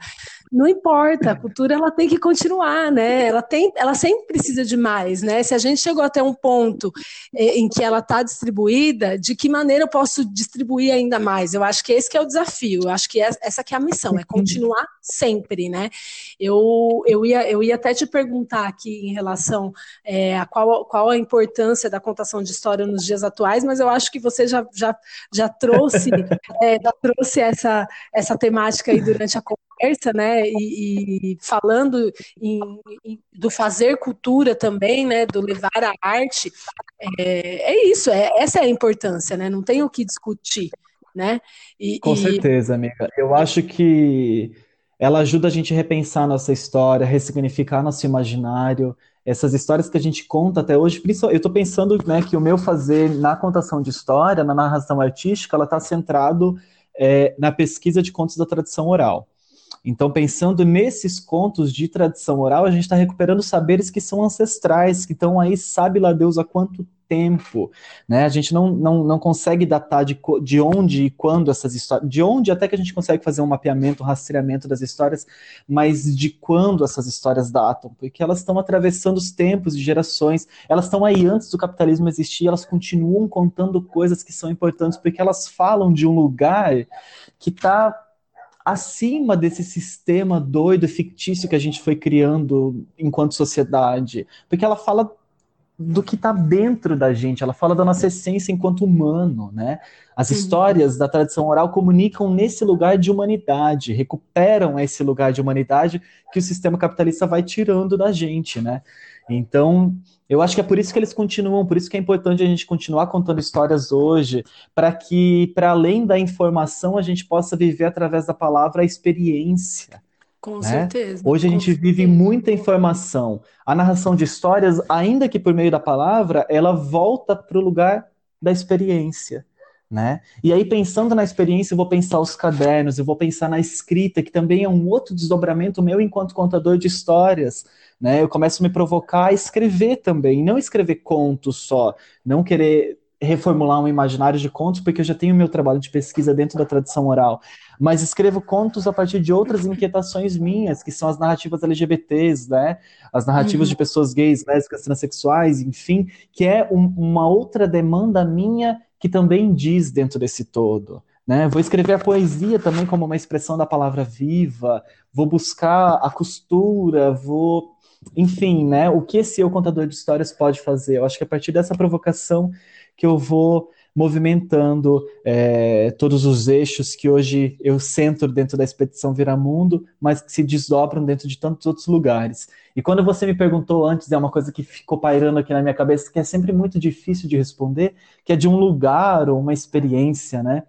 não importa, a cultura ela tem que continuar, né? Ela tem, ela sempre precisa de mais, né? Se a gente chegou até um ponto é, em que ela está distribuída, de que maneira eu posso distribuir ainda mais? Eu acho que esse que é o desafio. Eu acho que essa que é a missão, é continuar sempre, né? Eu, eu, ia, eu ia até te perguntar aqui em relação é, a qual, qual a importância da contação de história nos dias atuais, mas eu acho que você já, já, já trouxe, é, já trouxe essa, essa temática aí durante a conversa, né? E, e falando em, em, do fazer cultura também, né? Do levar a arte, é, é isso. É, essa é a importância, né? Não tem o que discutir, né? E, Com e... certeza, amiga. Eu acho que ela ajuda a gente a repensar nossa história, ressignificar nosso imaginário. Essas histórias que a gente conta até hoje, eu estou pensando né, que o meu fazer na contação de história, na narração artística, ela está centrado é, na pesquisa de contos da tradição oral. Então, pensando nesses contos de tradição oral, a gente está recuperando saberes que são ancestrais, que estão aí, sabe lá Deus há quanto tempo, né? A gente não, não, não consegue datar de, de onde e quando essas histórias, de onde até que a gente consegue fazer um mapeamento, um rastreamento das histórias, mas de quando essas histórias datam, porque elas estão atravessando os tempos e gerações, elas estão aí antes do capitalismo existir, elas continuam contando coisas que são importantes, porque elas falam de um lugar que está acima desse sistema doido, fictício que a gente foi criando enquanto sociedade. Porque ela fala do que está dentro da gente, ela fala da nossa essência enquanto humano, né? As histórias da tradição oral comunicam nesse lugar de humanidade, recuperam esse lugar de humanidade que o sistema capitalista vai tirando da gente, né? Então, eu acho que é por isso que eles continuam, por isso que é importante a gente continuar contando histórias hoje, para que, para além da informação, a gente possa viver através da palavra a experiência. Com né? certeza. Hoje a gente certeza. vive muita informação. A narração de histórias, ainda que por meio da palavra, ela volta para o lugar da experiência. Né? E aí, pensando na experiência, eu vou pensar os cadernos, eu vou pensar na escrita, que também é um outro desdobramento meu enquanto contador de histórias. Né? Eu começo a me provocar a escrever também, não escrever contos só, não querer reformular um imaginário de contos, porque eu já tenho meu trabalho de pesquisa dentro da tradição oral, mas escrevo contos a partir de outras inquietações minhas, que são as narrativas LGBTs, né? As narrativas uhum. de pessoas gays, lésbicas, transexuais, enfim, que é um, uma outra demanda minha que também diz dentro desse todo. Né? Vou escrever a poesia também como uma expressão da palavra viva, vou buscar a costura, vou enfim, né, o que esse eu contador de histórias pode fazer? Eu acho que a partir dessa provocação que eu vou movimentando é, todos os eixos que hoje eu centro dentro da expedição Viramundo, mas que se desdobram dentro de tantos outros lugares. E quando você me perguntou antes, é uma coisa que ficou pairando aqui na minha cabeça, que é sempre muito difícil de responder, que é de um lugar ou uma experiência, né?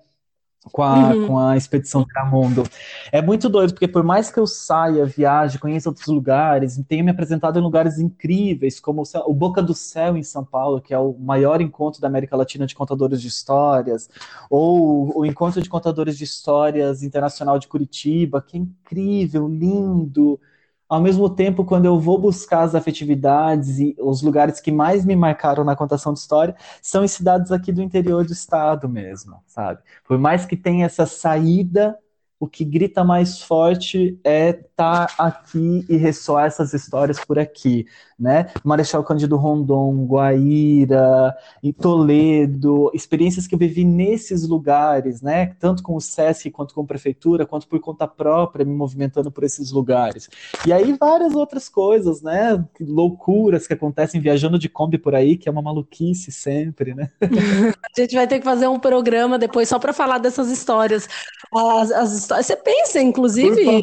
Com a, uhum. com a expedição Tramundo. É muito doido, porque por mais que eu saia, viaje, conheça outros lugares, tenha me apresentado em lugares incríveis, como o Boca do Céu em São Paulo, que é o maior encontro da América Latina de contadores de histórias, ou o Encontro de Contadores de Histórias Internacional de Curitiba, que é incrível, lindo, ao mesmo tempo, quando eu vou buscar as afetividades e os lugares que mais me marcaram na contação de história, são em cidades aqui do interior do estado mesmo, sabe? Por mais que tenha essa saída o que grita mais forte é estar tá aqui e ressoar essas histórias por aqui, né? Marechal Cândido Rondon, Guaíra, em Toledo, experiências que eu vivi nesses lugares, né? Tanto com o SESC quanto com a prefeitura, quanto por conta própria, me movimentando por esses lugares. E aí várias outras coisas, né? Loucuras que acontecem viajando de Kombi por aí, que é uma maluquice sempre, né? a gente vai ter que fazer um programa depois só para falar dessas histórias. As, as você pensa, inclusive.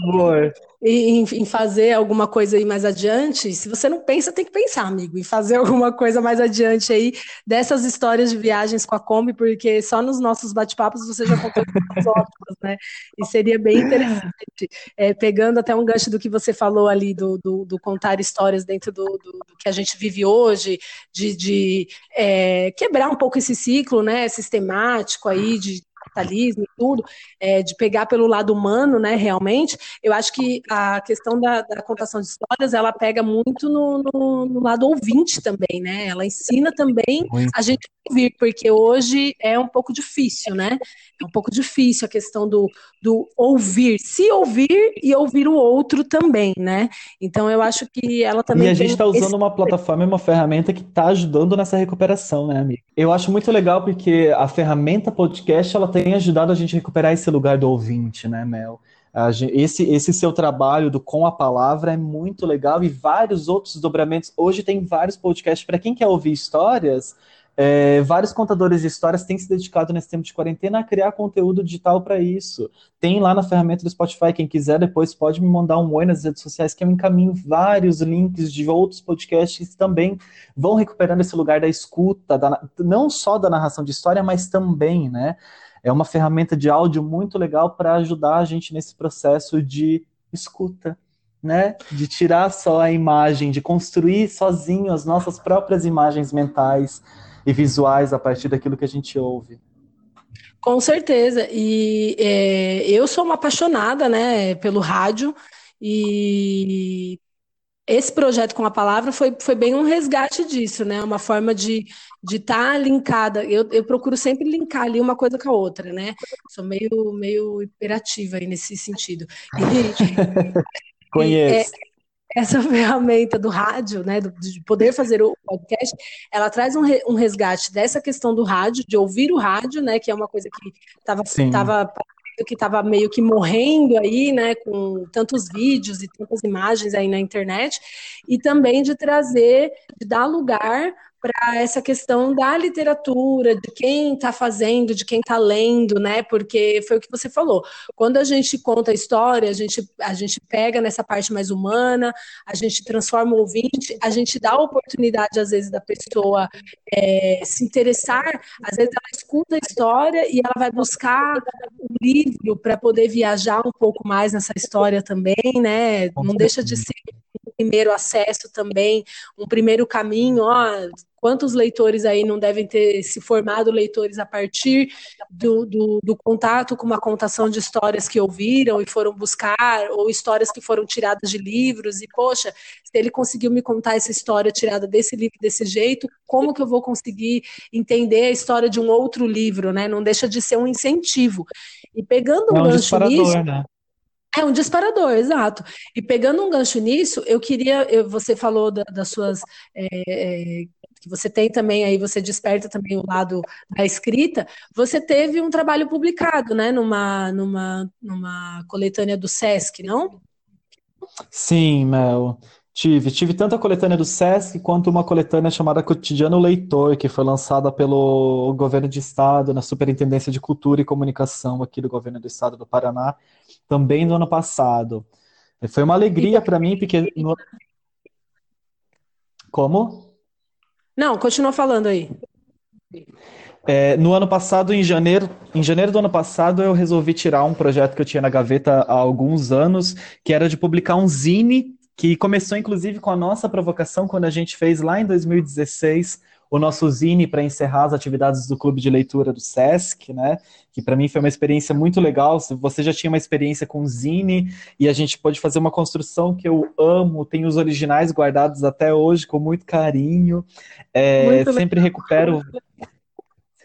Em, em, fazer alguma coisa aí mais adiante, se você não pensa, tem que pensar, amigo, em fazer alguma coisa mais adiante aí dessas histórias de viagens com a Kombi, porque só nos nossos bate-papos você já contou as ótimas, né? E seria bem interessante, é, pegando até um gancho do que você falou ali, do, do, do contar histórias dentro do, do, do, que a gente vive hoje, de, de é, quebrar um pouco esse ciclo, né, sistemático aí, de capitalismo e tudo, é, de pegar pelo lado humano, né, realmente, eu acho que a questão da, da contação de histórias, ela pega muito no, no, no, lado ouvinte também, né, ela ensina também muito. a gente ouvir, porque hoje é um pouco difícil, né, é um pouco difícil a questão do, do ouvir, se ouvir e ouvir o outro também, né, então eu acho que ela também E a gente está usando esse... uma plataforma e uma ferramenta que está ajudando nessa recuperação, né, amigo? Eu acho muito legal porque a ferramenta podcast, ela tem ajudado a gente a recuperar esse lugar do ouvinte, né, Mel? Esse, esse seu trabalho do Com a Palavra é muito legal e vários outros desdobramentos. Hoje tem vários podcasts para quem quer ouvir histórias. É, vários contadores de histórias têm se dedicado nesse tempo de quarentena a criar conteúdo digital para isso. Tem lá na ferramenta do Spotify, quem quiser depois pode me mandar um oi nas redes sociais que eu encaminho vários links de outros podcasts que também vão recuperando esse lugar da escuta, da, não só da narração de história, mas também, né? É uma ferramenta de áudio muito legal para ajudar a gente nesse processo de escuta, né? De tirar só a imagem, de construir sozinho as nossas próprias imagens mentais e visuais a partir daquilo que a gente ouve. Com certeza. E é, eu sou uma apaixonada, né, pelo rádio e esse projeto com a palavra foi, foi bem um resgate disso, né? Uma forma de de estar tá linkada. Eu, eu procuro sempre linkar ali uma coisa com a outra, né? Sou meio, meio hiperativa aí nesse sentido. E, Conheço. É, essa ferramenta do rádio, né, de poder fazer o podcast, ela traz um, re, um resgate dessa questão do rádio, de ouvir o rádio, né, que é uma coisa que estava que estava meio que morrendo aí, né, com tantos vídeos e tantas imagens aí na internet, e também de trazer, de dar lugar para essa questão da literatura, de quem está fazendo, de quem está lendo, né? Porque foi o que você falou. Quando a gente conta a história, a gente, a gente pega nessa parte mais humana, a gente transforma o ouvinte, a gente dá a oportunidade, às vezes, da pessoa é, se interessar, às vezes ela escuta a história e ela vai buscar um livro para poder viajar um pouco mais nessa história também, né? Não deixa de ser primeiro acesso também, um primeiro caminho, ó, Quantos leitores aí não devem ter se formado leitores a partir do, do, do, contato com uma contação de histórias que ouviram e foram buscar, ou histórias que foram tiradas de livros, e poxa, se ele conseguiu me contar essa história tirada desse livro desse jeito, como que eu vou conseguir entender a história de um outro livro, né? Não deixa de ser um incentivo. E pegando um, é um gancho nisso. Né? É um disparador, exato. E pegando um gancho nisso, eu queria. Eu, você falou da, das suas é, é, que você tem também aí, você desperta também o lado da escrita, você teve um trabalho publicado, né, numa, numa, numa coletânea do Sesc, não? Sim, Mel. Tive, tive tanto a coletânea do Sesc quanto uma coletânea chamada Cotidiano Leitor, que foi lançada pelo governo de estado, na Superintendência de Cultura e Comunicação aqui do governo do estado do Paraná, também no ano passado. Foi uma alegria para mim, porque. No... Como? Não, continua falando aí. É, no ano passado, em janeiro, em janeiro do ano passado, eu resolvi tirar um projeto que eu tinha na gaveta há alguns anos, que era de publicar um zine, que começou inclusive com a nossa provocação quando a gente fez lá em 2016 o nosso zine para encerrar as atividades do clube de leitura do SESC, né? Que para mim foi uma experiência muito legal. Você já tinha uma experiência com zine e a gente pôde fazer uma construção que eu amo, tenho os originais guardados até hoje com muito carinho. É, muito sempre legal. recupero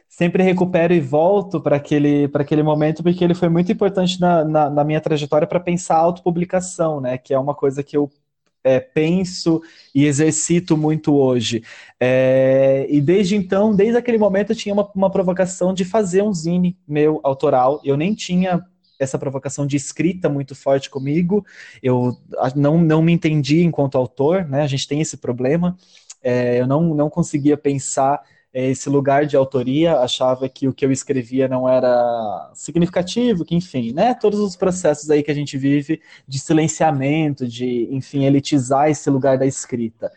sempre recupero e volto para aquele, aquele momento, porque ele foi muito importante na, na, na minha trajetória para pensar a autopublicação, né? Que é uma coisa que eu é, penso e exercito muito hoje. É, e desde então, desde aquele momento, eu tinha uma, uma provocação de fazer um zine meu autoral. Eu nem tinha essa provocação de escrita muito forte comigo. Eu não, não me entendi enquanto autor, né? A gente tem esse problema. É, eu não, não conseguia pensar esse lugar de autoria, achava que o que eu escrevia não era significativo, que enfim, né, todos os processos aí que a gente vive de silenciamento, de, enfim, elitizar esse lugar da escrita.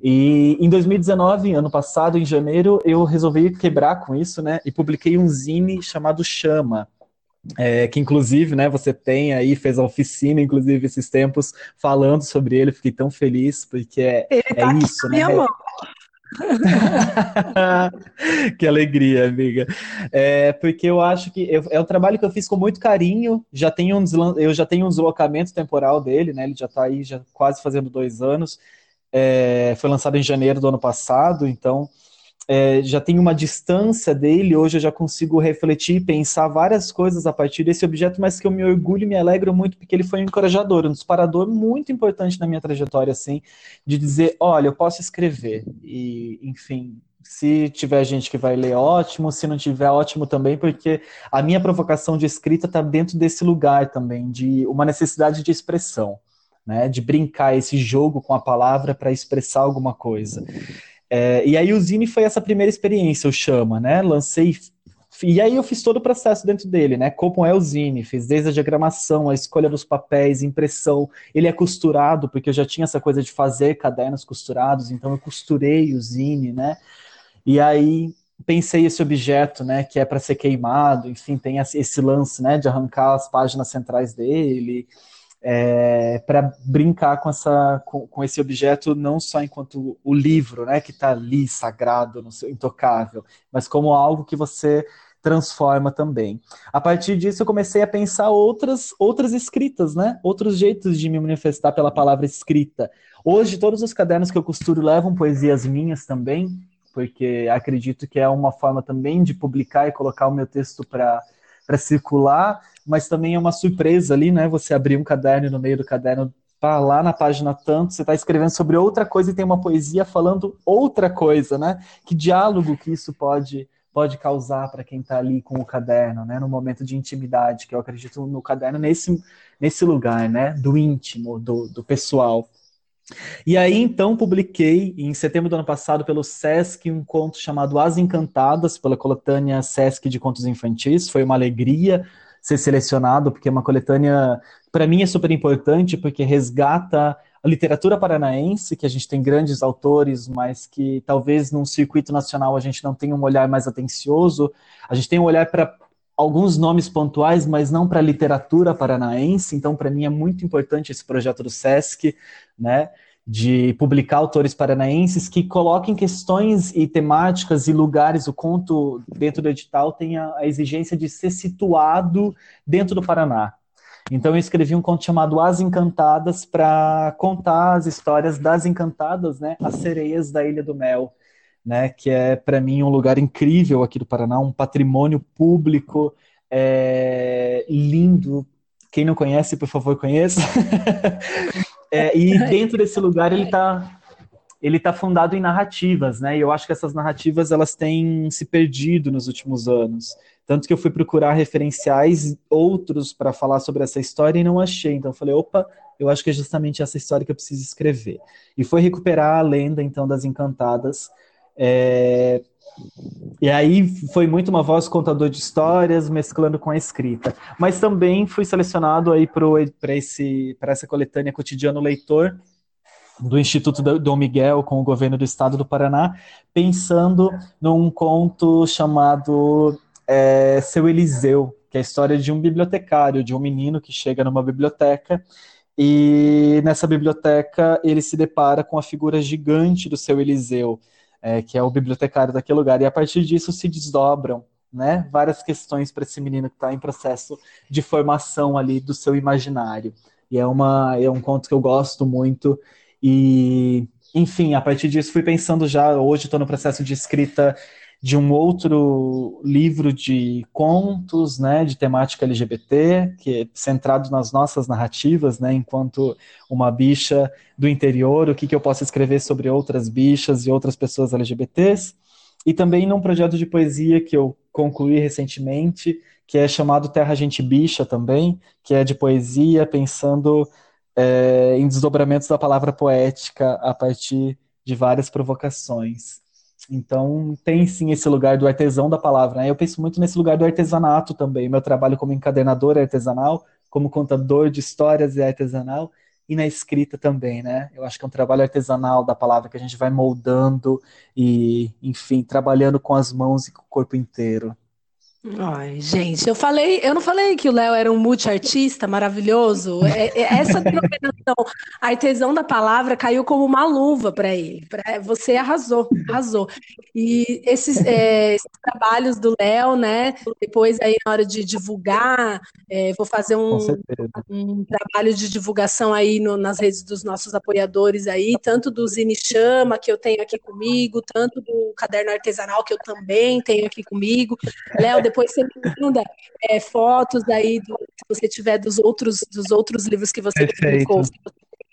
E em 2019, ano passado, em janeiro, eu resolvi quebrar com isso, né, e publiquei um zine chamado Chama, é, que inclusive, né, você tem aí, fez a oficina, inclusive, esses tempos, falando sobre ele, fiquei tão feliz, porque é, ele tá é isso, né? Mão. que alegria, amiga. É, porque eu acho que eu, é um trabalho que eu fiz com muito carinho. Já tenho um, eu já tenho um deslocamento temporal dele, né? Ele já está aí já quase fazendo dois anos. É, foi lançado em janeiro do ano passado, então é, já tem uma distância dele, hoje eu já consigo refletir e pensar várias coisas a partir desse objeto, mas que eu me orgulho e me alegro muito porque ele foi um encorajador, um disparador muito importante na minha trajetória, assim, de dizer, olha, eu posso escrever, e, enfim, se tiver gente que vai ler, ótimo, se não tiver, ótimo também, porque a minha provocação de escrita está dentro desse lugar também, de uma necessidade de expressão, né, de brincar esse jogo com a palavra para expressar alguma coisa. É, e aí o Zine foi essa primeira experiência, eu chamo, né? Lancei. E aí eu fiz todo o processo dentro dele, né? Como é o Zine, fiz desde a diagramação, a escolha dos papéis, impressão. Ele é costurado, porque eu já tinha essa coisa de fazer cadernos costurados, então eu costurei o Zine, né? E aí pensei esse objeto, né, que é para ser queimado, enfim, tem esse lance, né, de arrancar as páginas centrais dele é, para brincar com, essa, com, com, esse objeto não só enquanto o livro, né, que está ali sagrado, intocável, mas como algo que você transforma também. A partir disso eu comecei a pensar outras outras escritas, né? Outros jeitos de me manifestar pela palavra escrita. Hoje todos os cadernos que eu costuro levam poesias minhas também, porque acredito que é uma forma também de publicar e colocar o meu texto para circular, mas também é uma surpresa ali, né? Você abrir um caderno no meio do caderno tá lá na página tanto, você está escrevendo sobre outra coisa e tem uma poesia falando outra coisa, né? Que diálogo que isso pode pode causar para quem está ali com o caderno, né? No momento de intimidade, que eu acredito no caderno nesse nesse lugar, né? Do íntimo, do, do pessoal. E aí, então, publiquei em setembro do ano passado pelo Sesc um conto chamado As Encantadas, pela coletânea Sesc de Contos Infantis. Foi uma alegria ser selecionado, porque é uma coletânea, para mim, é super importante, porque resgata a literatura paranaense, que a gente tem grandes autores, mas que talvez num circuito nacional a gente não tenha um olhar mais atencioso. A gente tem um olhar para alguns nomes pontuais, mas não para a literatura paranaense. Então, para mim é muito importante esse projeto do SESC, né, de publicar autores paranaenses que coloquem questões e temáticas e lugares. O conto dentro do edital tem a, a exigência de ser situado dentro do Paraná. Então eu escrevi um conto chamado As Encantadas para contar as histórias das encantadas, né, as sereias da Ilha do Mel né, que é para mim um lugar incrível aqui do Paraná, um patrimônio público é, lindo. Quem não conhece, por favor, conheça. é, e dentro desse lugar ele está ele tá fundado em narrativas, né? E eu acho que essas narrativas elas têm se perdido nos últimos anos. Tanto que eu fui procurar referenciais outros para falar sobre essa história e não achei. Então eu falei, opa, eu acho que é justamente essa história que eu preciso escrever. E foi recuperar a lenda então das encantadas é, e aí foi muito uma voz contador de histórias, mesclando com a escrita. Mas também fui selecionado aí para essa coletânea Cotidiano Leitor, do Instituto Dom Miguel com o governo do estado do Paraná, pensando num conto chamado é, Seu Eliseu, que é a história de um bibliotecário, de um menino que chega numa biblioteca e nessa biblioteca ele se depara com a figura gigante do seu Eliseu, é, que é o bibliotecário daquele lugar. E a partir disso se desdobram né, várias questões para esse menino que está em processo de formação ali do seu imaginário. E é, uma, é um conto que eu gosto muito. E, enfim, a partir disso fui pensando já, hoje estou no processo de escrita de um outro livro de contos, né, de temática LGBT, que é centrado nas nossas narrativas, né, enquanto uma bicha do interior, o que, que eu posso escrever sobre outras bichas e outras pessoas LGBTs, e também num projeto de poesia que eu concluí recentemente, que é chamado Terra Gente Bicha também, que é de poesia pensando é, em desdobramentos da palavra poética a partir de várias provocações. Então, tem sim esse lugar do artesão da palavra. Né? Eu penso muito nesse lugar do artesanato também. Meu trabalho como encadernador é artesanal, como contador de histórias é artesanal, e na escrita também, né? Eu acho que é um trabalho artesanal da palavra que a gente vai moldando e, enfim, trabalhando com as mãos e com o corpo inteiro. Ai, gente, eu falei, eu não falei que o Léo era um multiartista maravilhoso. É, é, essa denominação, artesão da palavra, caiu como uma luva para ele. Pra, você arrasou, arrasou. E esses, é, esses trabalhos do Léo, né? Depois aí na hora de divulgar, é, vou fazer um, um, trabalho de divulgação aí no, nas redes dos nossos apoiadores aí, tanto do Zine Chama que eu tenho aqui comigo, tanto do Caderno Artesanal que eu também tenho aqui comigo. Léo, depois você me manda é, fotos aí, do, se você tiver dos outros, dos outros livros que você Perfeito. publicou.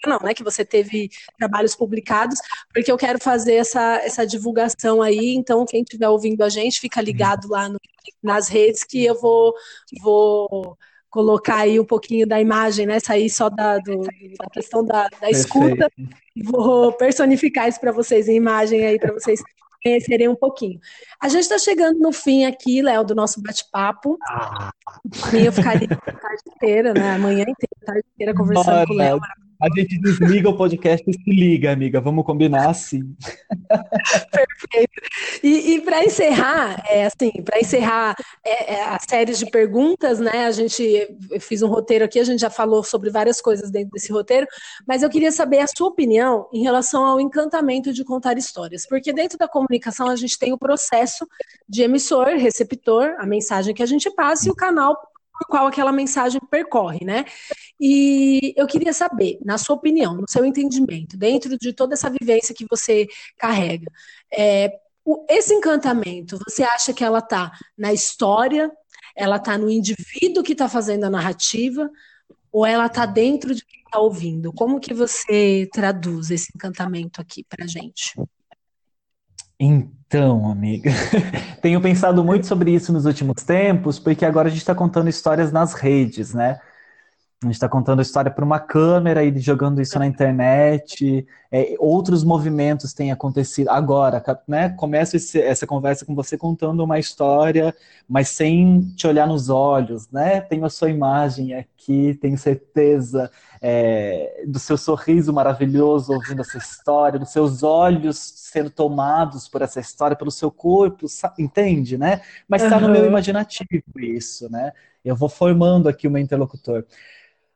Não, né? Que você teve trabalhos publicados, porque eu quero fazer essa, essa divulgação aí. Então, quem estiver ouvindo a gente, fica ligado lá no, nas redes que eu vou, vou colocar aí um pouquinho da imagem, né? Sair só da, do, da questão da, da escuta. Vou personificar isso para vocês em imagem aí, para vocês conhecerem um pouquinho. A gente está chegando no fim aqui, Léo, do nosso bate-papo. Ah. Eu ficaria a tarde inteira, né? Amanhã inteira, a tarde inteira conversando Bora. com o Léo. A gente desliga o podcast e se liga, amiga. Vamos combinar assim. Perfeito. E, e para encerrar, é assim, para encerrar é, é, a série de perguntas, né? A gente fiz um roteiro aqui, a gente já falou sobre várias coisas dentro desse roteiro, mas eu queria saber a sua opinião em relação ao encantamento de contar histórias, porque dentro da comunicação a gente tem o processo de emissor, receptor, a mensagem que a gente passa e o canal por qual aquela mensagem percorre, né? E eu queria saber, na sua opinião, no seu entendimento, dentro de toda essa vivência que você carrega, é, esse encantamento, você acha que ela está na história, ela está no indivíduo que está fazendo a narrativa, ou ela está dentro de quem está ouvindo? Como que você traduz esse encantamento aqui para gente? Então, amiga, tenho pensado muito sobre isso nos últimos tempos, porque agora a gente está contando histórias nas redes, né? A gente está contando história por uma câmera e jogando isso na internet. É, outros movimentos têm acontecido. Agora, né? Começo esse, essa conversa com você contando uma história, mas sem te olhar nos olhos, né? Tenho a sua imagem aqui, tenho certeza é, do seu sorriso maravilhoso ouvindo essa história, dos seus olhos sendo tomados por essa história, pelo seu corpo, entende, né? Mas está uhum. no meu imaginativo isso, né? Eu vou formando aqui o meu interlocutor.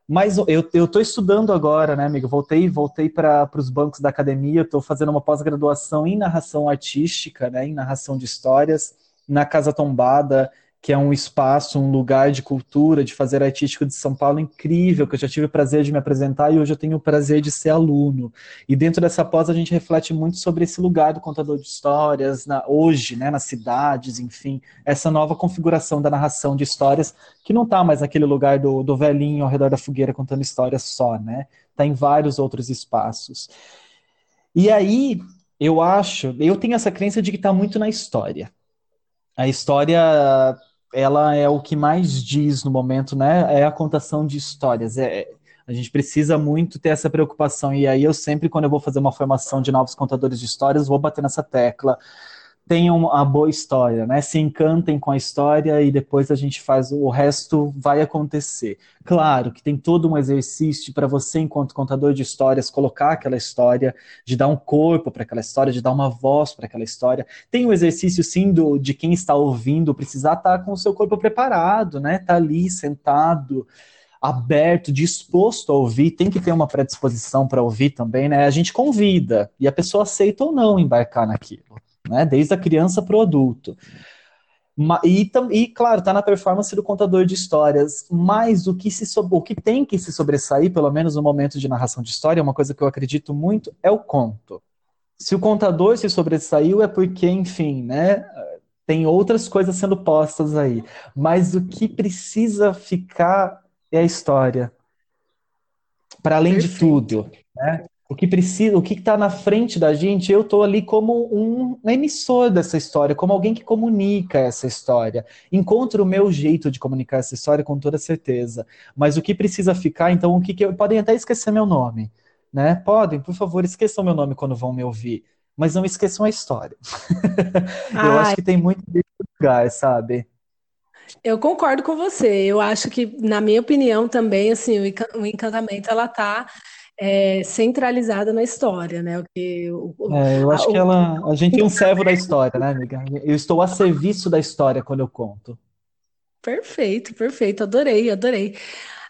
Mas eu estou estudando agora, né, amigo? Voltei, voltei para os bancos da academia, estou fazendo uma pós-graduação em narração artística, né, em narração de histórias, na Casa Tombada, que é um espaço, um lugar de cultura, de fazer artístico de São Paulo incrível, que eu já tive o prazer de me apresentar e hoje eu tenho o prazer de ser aluno. E dentro dessa pós a gente reflete muito sobre esse lugar do contador de histórias, na, hoje, né, nas cidades, enfim, essa nova configuração da narração de histórias, que não está mais naquele lugar do, do velhinho ao redor da fogueira contando histórias só, né? Está em vários outros espaços. E aí, eu acho, eu tenho essa crença de que está muito na história. A história ela é o que mais diz no momento, né? É a contação de histórias. É, a gente precisa muito ter essa preocupação. E aí eu sempre, quando eu vou fazer uma formação de novos contadores de histórias, vou bater nessa tecla tenham uma boa história, né? Se encantem com a história e depois a gente faz o resto vai acontecer. Claro que tem todo um exercício para você, enquanto contador de histórias, colocar aquela história, de dar um corpo para aquela história, de dar uma voz para aquela história. Tem o um exercício sim do, de quem está ouvindo precisar estar tá com o seu corpo preparado, né? Tá ali sentado aberto, disposto a ouvir, tem que ter uma predisposição para ouvir também, né? A gente convida e a pessoa aceita ou não embarcar naquilo né? Desde a criança para o adulto. E, e, claro, está na performance do contador de histórias, mas o que, se, o que tem que se sobressair, pelo menos no momento de narração de história, uma coisa que eu acredito muito, é o conto. Se o contador se sobressaiu, é porque, enfim, né, tem outras coisas sendo postas aí. Mas o que precisa ficar é a história. Para além Perfeito. de tudo. Né? O que precisa, o que está na frente da gente, eu estou ali como um emissor dessa história, como alguém que comunica essa história. Encontro o meu jeito de comunicar essa história com toda certeza. Mas o que precisa ficar, então, o que, que podem até esquecer meu nome, né? Podem, por favor, esqueçam meu nome quando vão me ouvir. mas não esqueçam a história. eu acho que tem muito desse lugar, sabe? Eu concordo com você. Eu acho que, na minha opinião, também, assim, o encantamento ela tá é, centralizada na história, né? O que, o, é, eu acho a, que ela, a gente é um servo da história, né, amiga? Eu estou a serviço da história quando eu conto. Perfeito, perfeito. Adorei, adorei.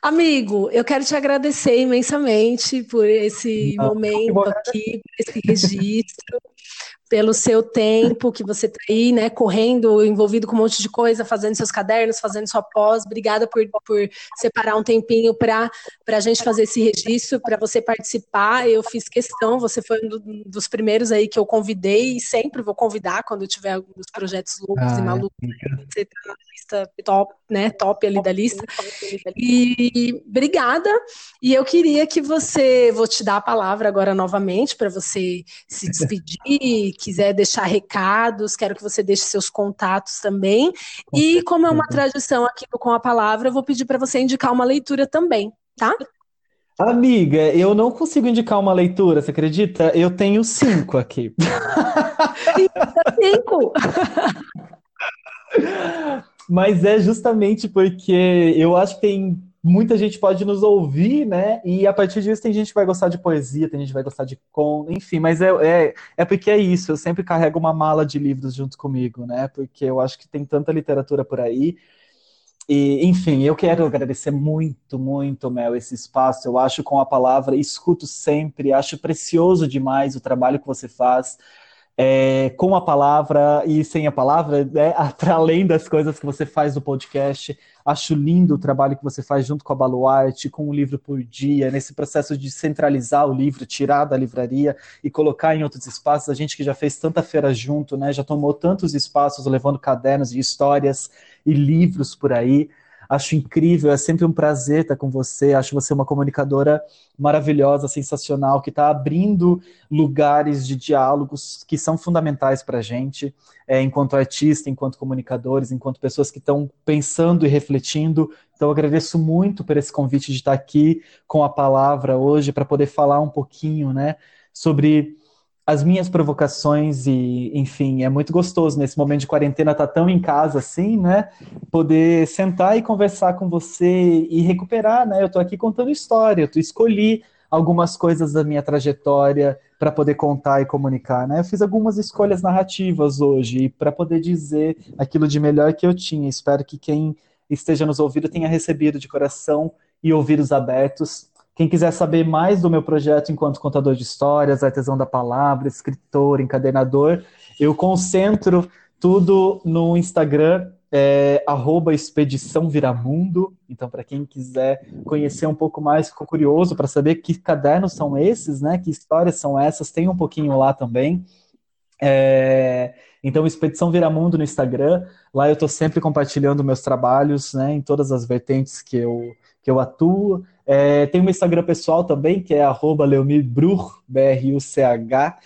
Amigo, eu quero te agradecer imensamente por esse Não, momento aqui, por esse registro pelo seu tempo que você está aí, né, correndo, envolvido com um monte de coisa, fazendo seus cadernos, fazendo sua pós. Obrigada por, por separar um tempinho para a gente fazer esse registro, para você participar. Eu fiz questão, você foi um dos primeiros aí que eu convidei e sempre vou convidar quando tiver alguns projetos loucos ah, e malucos. É. Você tá na lista top, né, top ali da lista. E obrigada. E eu queria que você, vou te dar a palavra agora novamente para você se despedir quiser deixar recados, quero que você deixe seus contatos também. E como é uma tradição aqui Com a Palavra, eu vou pedir para você indicar uma leitura também, tá? Amiga, eu não consigo indicar uma leitura, você acredita? Eu tenho cinco aqui. cinco! Mas é justamente porque eu acho que tem muita gente pode nos ouvir, né? E a partir disso tem gente que vai gostar de poesia, tem gente que vai gostar de conto, enfim, mas é, é, é porque é isso, eu sempre carrego uma mala de livros junto comigo, né? Porque eu acho que tem tanta literatura por aí. E, enfim, eu quero agradecer muito, muito, Mel, esse espaço. Eu acho com a palavra, escuto sempre, acho precioso demais o trabalho que você faz é, com a palavra e sem a palavra, né, além das coisas que você faz no podcast. Acho lindo o trabalho que você faz junto com a Baluarte, com um livro por dia, nesse processo de centralizar o livro, tirar da livraria e colocar em outros espaços. A gente que já fez tanta feira junto, né, já tomou tantos espaços levando cadernos e histórias e livros por aí. Acho incrível, é sempre um prazer estar com você. Acho você uma comunicadora maravilhosa, sensacional, que está abrindo lugares de diálogos que são fundamentais para a gente, é, enquanto artista, enquanto comunicadores, enquanto pessoas que estão pensando e refletindo. Então, agradeço muito por esse convite de estar aqui com a palavra hoje para poder falar um pouquinho, né, sobre as minhas provocações e, enfim, é muito gostoso nesse momento de quarentena tá tão em casa assim, né? Poder sentar e conversar com você e recuperar, né? Eu estou aqui contando história, eu escolhi algumas coisas da minha trajetória para poder contar e comunicar, né? Eu fiz algumas escolhas narrativas hoje para poder dizer aquilo de melhor que eu tinha. Espero que quem esteja nos ouvindo tenha recebido de coração e ouvidos abertos quem quiser saber mais do meu projeto enquanto contador de histórias, artesão da palavra, escritor, encadernador, eu concentro tudo no Instagram, é, Expedição Viramundo. Então, para quem quiser conhecer um pouco mais, ficou curioso para saber que cadernos são esses, né? Que histórias são essas, tem um pouquinho lá também. É, então, Expedição Viramundo no Instagram. Lá eu estou sempre compartilhando meus trabalhos, né? Em todas as vertentes que eu, que eu atuo. É, tem um Instagram pessoal também, que é arroba leomirbruch, B-R-U-C-H,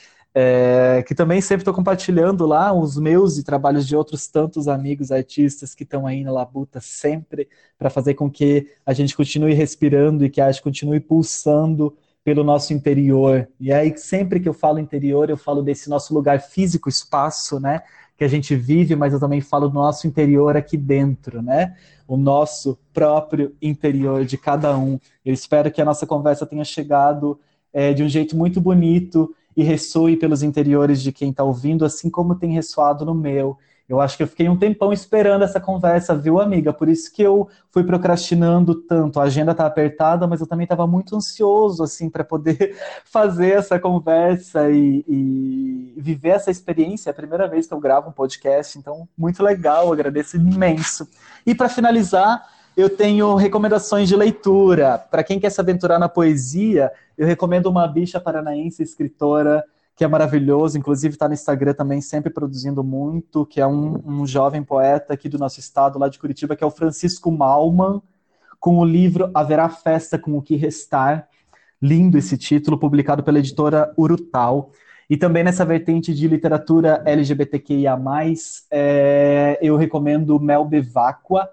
é, que também sempre estou compartilhando lá os meus e trabalhos de outros tantos amigos artistas que estão aí na labuta sempre para fazer com que a gente continue respirando e que a arte continue pulsando pelo nosso interior. E aí, sempre que eu falo interior, eu falo desse nosso lugar físico, espaço, né? Que a gente vive, mas eu também falo do nosso interior aqui dentro, né? o nosso próprio interior de cada um. Eu espero que a nossa conversa tenha chegado é, de um jeito muito bonito e ressoe pelos interiores de quem está ouvindo, assim como tem ressoado no meu. Eu acho que eu fiquei um tempão esperando essa conversa, viu, amiga? Por isso que eu fui procrastinando tanto. A agenda tá apertada, mas eu também estava muito ansioso, assim, para poder fazer essa conversa e, e, viver essa experiência. É a primeira vez que eu gravo um podcast, então, muito legal, agradeço imenso. E para finalizar, eu tenho recomendações de leitura. Para quem quer se aventurar na poesia, eu recomendo uma bicha paranaense escritora que é maravilhoso, inclusive está no Instagram também, sempre produzindo muito, que é um, um, jovem poeta aqui do nosso estado, lá de Curitiba, que é o Francisco Malman, com o livro Haverá Festa com o que Restar. Lindo esse título, publicado pela editora Urutau. E também nessa vertente de literatura LGBTQIA+, é, eu recomendo Mel Bevacqua,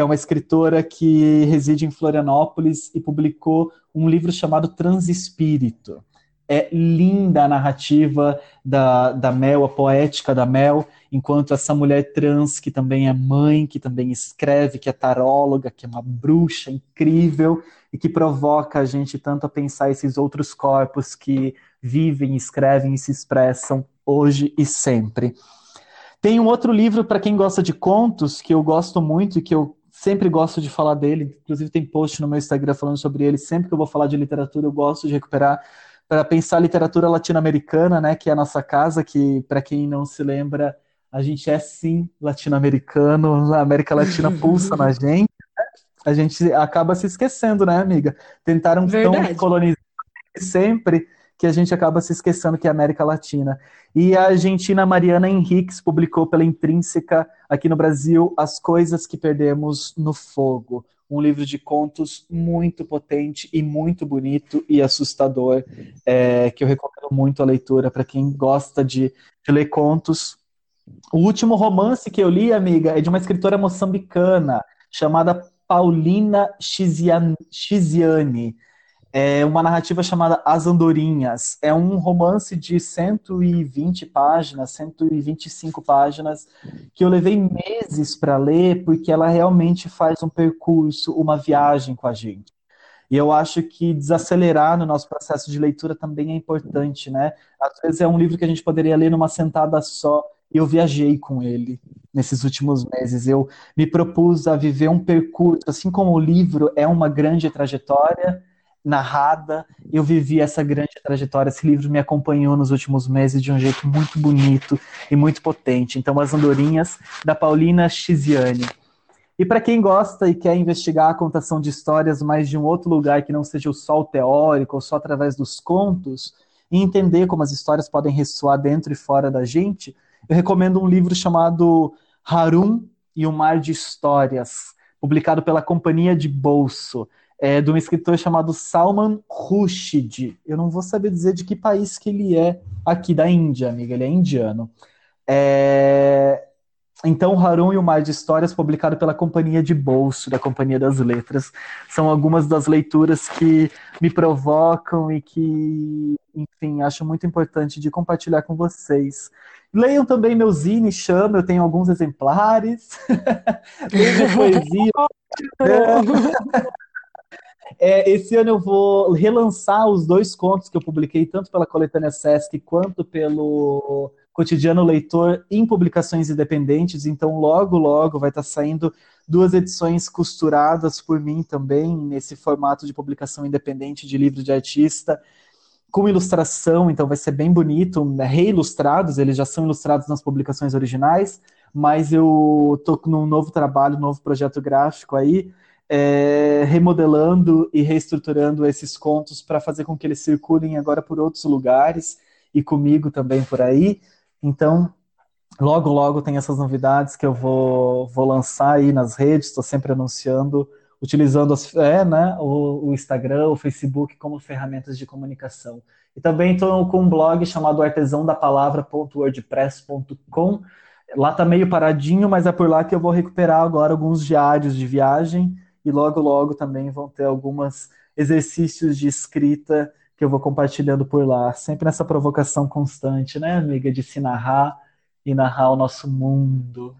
que é uma escritora que reside em Florianópolis e publicou um livro chamado Transespírito É linda a narrativa da, da Mel, a poética da Mel, enquanto essa mulher trans, que também é mãe, que também escreve, que é taróloga, que é uma bruxa incrível e que provoca a gente tanto a pensar esses outros corpos que vivem, escrevem e se expressam hoje e sempre. Tem um outro livro para quem gosta de contos que eu gosto muito e que eu sempre gosto de falar dele. Inclusive tem post no meu Instagram falando sobre ele. Sempre que eu vou falar de literatura, eu gosto de recuperar para pensar a literatura latino-americana, né, que é a nossa casa, que para quem não se lembra, a gente é sim latino-americano, a América Latina pulsa na gente. Né? A gente acaba se esquecendo, né, amiga? Tentaram Verdade. tão colonizar sempre que a gente acaba se esquecendo que é América Latina. E a argentina Mariana Henriques publicou pela Intrínseca, aqui no Brasil, As Coisas que Perdemos no Fogo. Um livro de contos muito potente e muito bonito e assustador, é, que eu recomendo muito a leitura para quem gosta de, de ler contos. O último romance que eu li, amiga, é de uma escritora moçambicana chamada Paulina Chiziane é uma narrativa chamada As Andorinhas. É um romance de 120 páginas, 125 páginas, que eu levei meses para ler, porque ela realmente faz um percurso, uma viagem com a gente. E eu acho que desacelerar no nosso processo de leitura também é importante, né? Às vezes é um livro que a gente poderia ler numa sentada só, e eu viajei com ele nesses últimos meses. Eu me propus a viver um percurso, assim como o livro é uma grande trajetória, narrada. Eu vivi essa grande trajetória. Esse livro me acompanhou nos últimos meses de um jeito muito bonito e muito potente. Então, As Andorinhas, da Paulina Chiziane. E para quem gosta e quer investigar a contação de histórias mais de um outro lugar que não seja o sol teórico ou só através dos contos, e entender como as histórias podem ressoar dentro e fora da gente, eu recomendo um livro chamado Harum e o Mar de Histórias, publicado pela Companhia de Bolso é, de um escritor chamado Salman Rushdie. Eu não vou saber dizer de que país que ele é aqui, da Índia, amiga, ele é indiano. É... Então, Harun e o Mar de Histórias, publicado pela Companhia de Bolso, da Companhia das Letras, são algumas das leituras que me provocam e que, enfim, acho muito importante de compartilhar com vocês. Leiam também meu zine, chama, eu tenho alguns exemplares. Leiam poesia. É, esse ano eu vou relançar os dois contos que eu publiquei, tanto pela coletânea Sesc quanto pelo Cotidiano Leitor, em publicações independentes. Então, logo, logo vai estar saindo duas edições costuradas por mim também, nesse formato de publicação independente de livro de artista, com ilustração. Então, vai ser bem bonito, né, reilustrados, eles já são ilustrados nas publicações originais. Mas eu estou num novo trabalho, novo projeto gráfico aí, é, remodelando e reestruturando esses contos para fazer com que eles circulem agora por outros lugares e comigo também por aí. Então, logo, logo tem essas novidades que eu vou, vou lançar aí nas redes, estou sempre anunciando, utilizando as, é, né, o, o, Instagram, o Facebook como ferramentas de comunicação. E também estou com um blog chamado artesãodapalavra.wordpress.com. Lá está meio paradinho, mas é por lá que eu vou recuperar agora alguns diários de viagem e logo, logo também vão ter alguns exercícios de escrita que eu vou compartilhando por lá. Sempre nessa provocação constante, né, amiga, de se narrar e narrar o nosso mundo.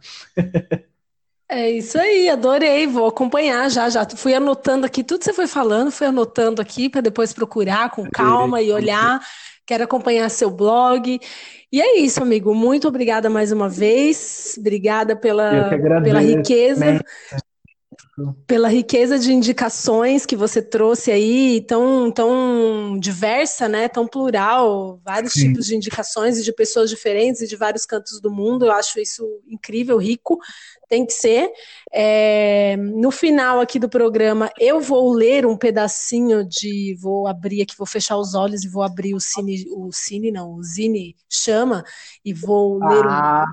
É isso aí, adorei, vou acompanhar já, já. Fui anotando aqui tudo que você foi falando, fui anotando aqui para depois procurar com calma e olhar. Quero acompanhar seu blog. E é isso, amigo. Muito obrigada mais uma vez. Obrigada pela, pela riqueza. Né? Pela riqueza de indicações que você trouxe aí, tão, tão diversa, né? Tão plural, vários Sim. tipos de indicações e de pessoas diferentes e de vários cantos do mundo. Eu acho isso incrível, rico tem que ser. É, no final aqui do programa, eu vou ler um pedacinho de. Vou abrir aqui, vou fechar os olhos e vou abrir o Cine, o Cine, não, o Zine Chama, e vou ler ah.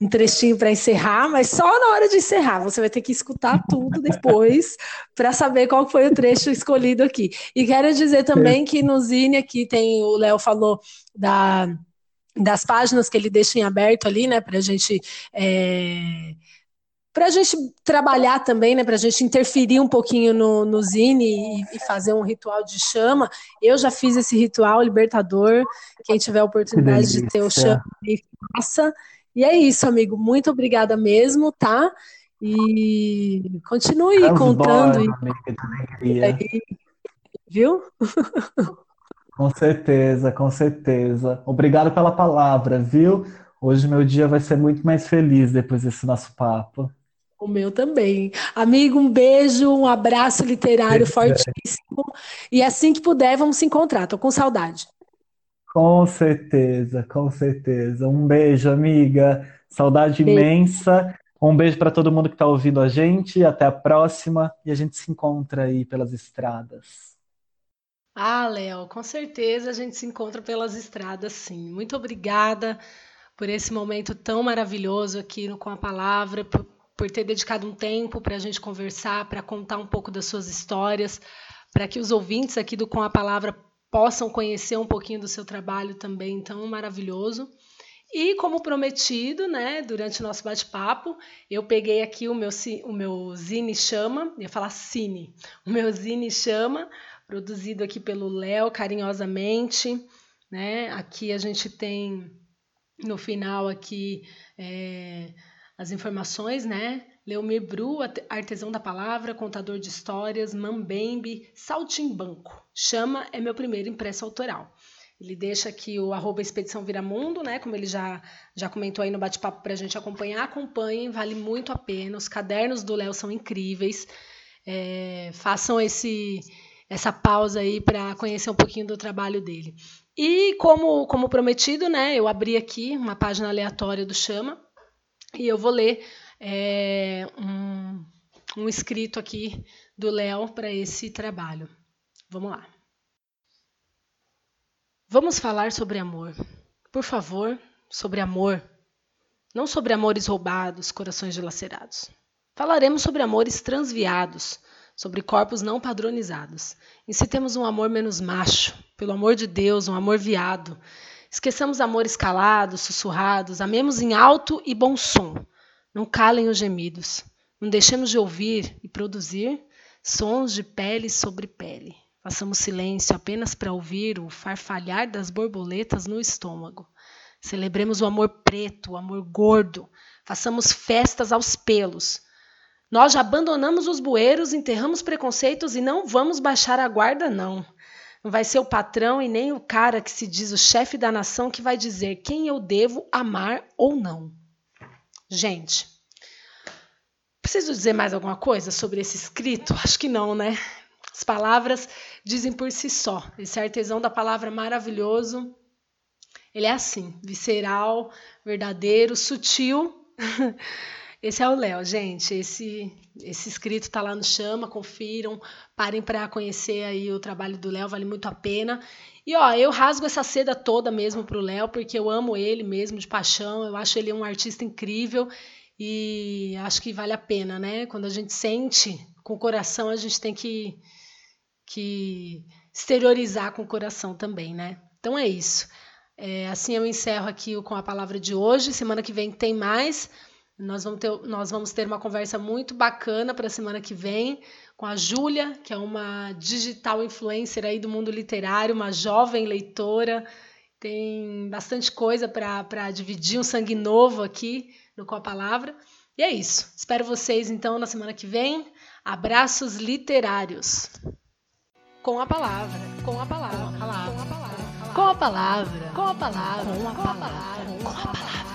um, um, trechinho para encerrar, mas só na hora de encerrar. Você vai ter que escutar tudo depois para saber qual foi o trecho escolhido aqui. E quero dizer também que no Zine aqui tem, o Léo falou da das páginas que ele deixa em aberto ali, né, para a gente é, para a gente trabalhar também, né, para a gente interferir um pouquinho no, no Zine e, e, fazer um ritual de chama. Eu já fiz esse ritual libertador. Quem tiver a oportunidade de ter o chama, faça. E é isso, amigo. Muito obrigada mesmo, tá? E continue Vamos contando. Embora, e... aí, viu? Com certeza, com certeza. Obrigado pela palavra, viu? Hoje meu dia vai ser muito mais feliz depois desse nosso papo. O meu também. Amigo, um beijo, um abraço literário fortíssimo. E assim que puder, vamos se encontrar. Tô com saudade. Com certeza, com certeza. Um beijo, amiga. Saudade beijo. imensa. Um beijo para todo mundo que está ouvindo a gente. Até a próxima. E a gente se encontra aí pelas estradas. Ah, Léo, com certeza a gente se encontra pelas estradas, sim. Muito obrigada por esse momento tão maravilhoso aqui no Com a Palavra, por, por ter dedicado um tempo para a gente conversar, para contar um pouco das suas histórias, para que os ouvintes aqui do Com a Palavra possam conhecer um pouquinho do seu trabalho também tão maravilhoso. E como prometido, né, durante o nosso bate-papo, eu peguei aqui o meu, o meu Zine Chama, ia falar Cine, o meu Zine Chama, produzido aqui pelo Léo, carinhosamente. Né? Aqui a gente tem no final aqui é, as informações, né? Leomir Bru, artesão da palavra, contador de histórias, Mambembe, Saltimbanco. Chama é meu primeiro impresso autoral. Ele deixa aqui o arroba Expedição Viramundo, né? Como ele já, já comentou aí no bate-papo para a gente acompanhar. Acompanhem, vale muito a pena. Os cadernos do Léo são incríveis. É, façam esse essa pausa aí para conhecer um pouquinho do trabalho dele. E como, como prometido, né? Eu abri aqui uma página aleatória do Chama e eu vou ler é, um, um escrito aqui do Léo para esse trabalho. Vamos lá. Vamos falar sobre amor. Por favor, sobre amor. Não sobre amores roubados, corações dilacerados. Falaremos sobre amores transviados, sobre corpos não padronizados. Incitemos um amor menos macho, pelo amor de Deus, um amor viado. Esqueçamos amores calados, sussurrados, amemos em alto e bom som. Não calem os gemidos. Não deixemos de ouvir e produzir sons de pele sobre pele. Façamos silêncio apenas para ouvir o farfalhar das borboletas no estômago. Celebremos o amor preto, o amor gordo. Façamos festas aos pelos. Nós já abandonamos os bueiros, enterramos preconceitos e não vamos baixar a guarda, não. Não vai ser o patrão e nem o cara que se diz o chefe da nação que vai dizer quem eu devo amar ou não. Gente, preciso dizer mais alguma coisa sobre esse escrito? Acho que não, né? As palavras dizem por si só. Esse artesão da palavra maravilhoso, ele é assim, visceral, verdadeiro, sutil. Esse é o Léo, gente. Esse esse escrito está lá no Chama, confiram, parem para conhecer aí o trabalho do Léo, vale muito a pena. E ó, eu rasgo essa seda toda mesmo pro Léo, porque eu amo ele mesmo de paixão, eu acho ele um artista incrível e acho que vale a pena, né? Quando a gente sente com o coração, a gente tem que, que exteriorizar com o coração também, né? Então é isso. É, assim eu encerro aqui com a palavra de hoje. Semana que vem tem mais. Nós vamos, ter, nós vamos ter uma conversa muito bacana para a semana que vem com a Júlia, que é uma digital influencer aí do mundo literário, uma jovem leitora. Tem bastante coisa para dividir, um sangue novo aqui no Com a Palavra. E é isso. Espero vocês então na semana que vem. Abraços literários. Com a palavra, com a palavra, com a palavra, com a palavra, com a palavra, com a palavra, com a palavra. Com a palavra.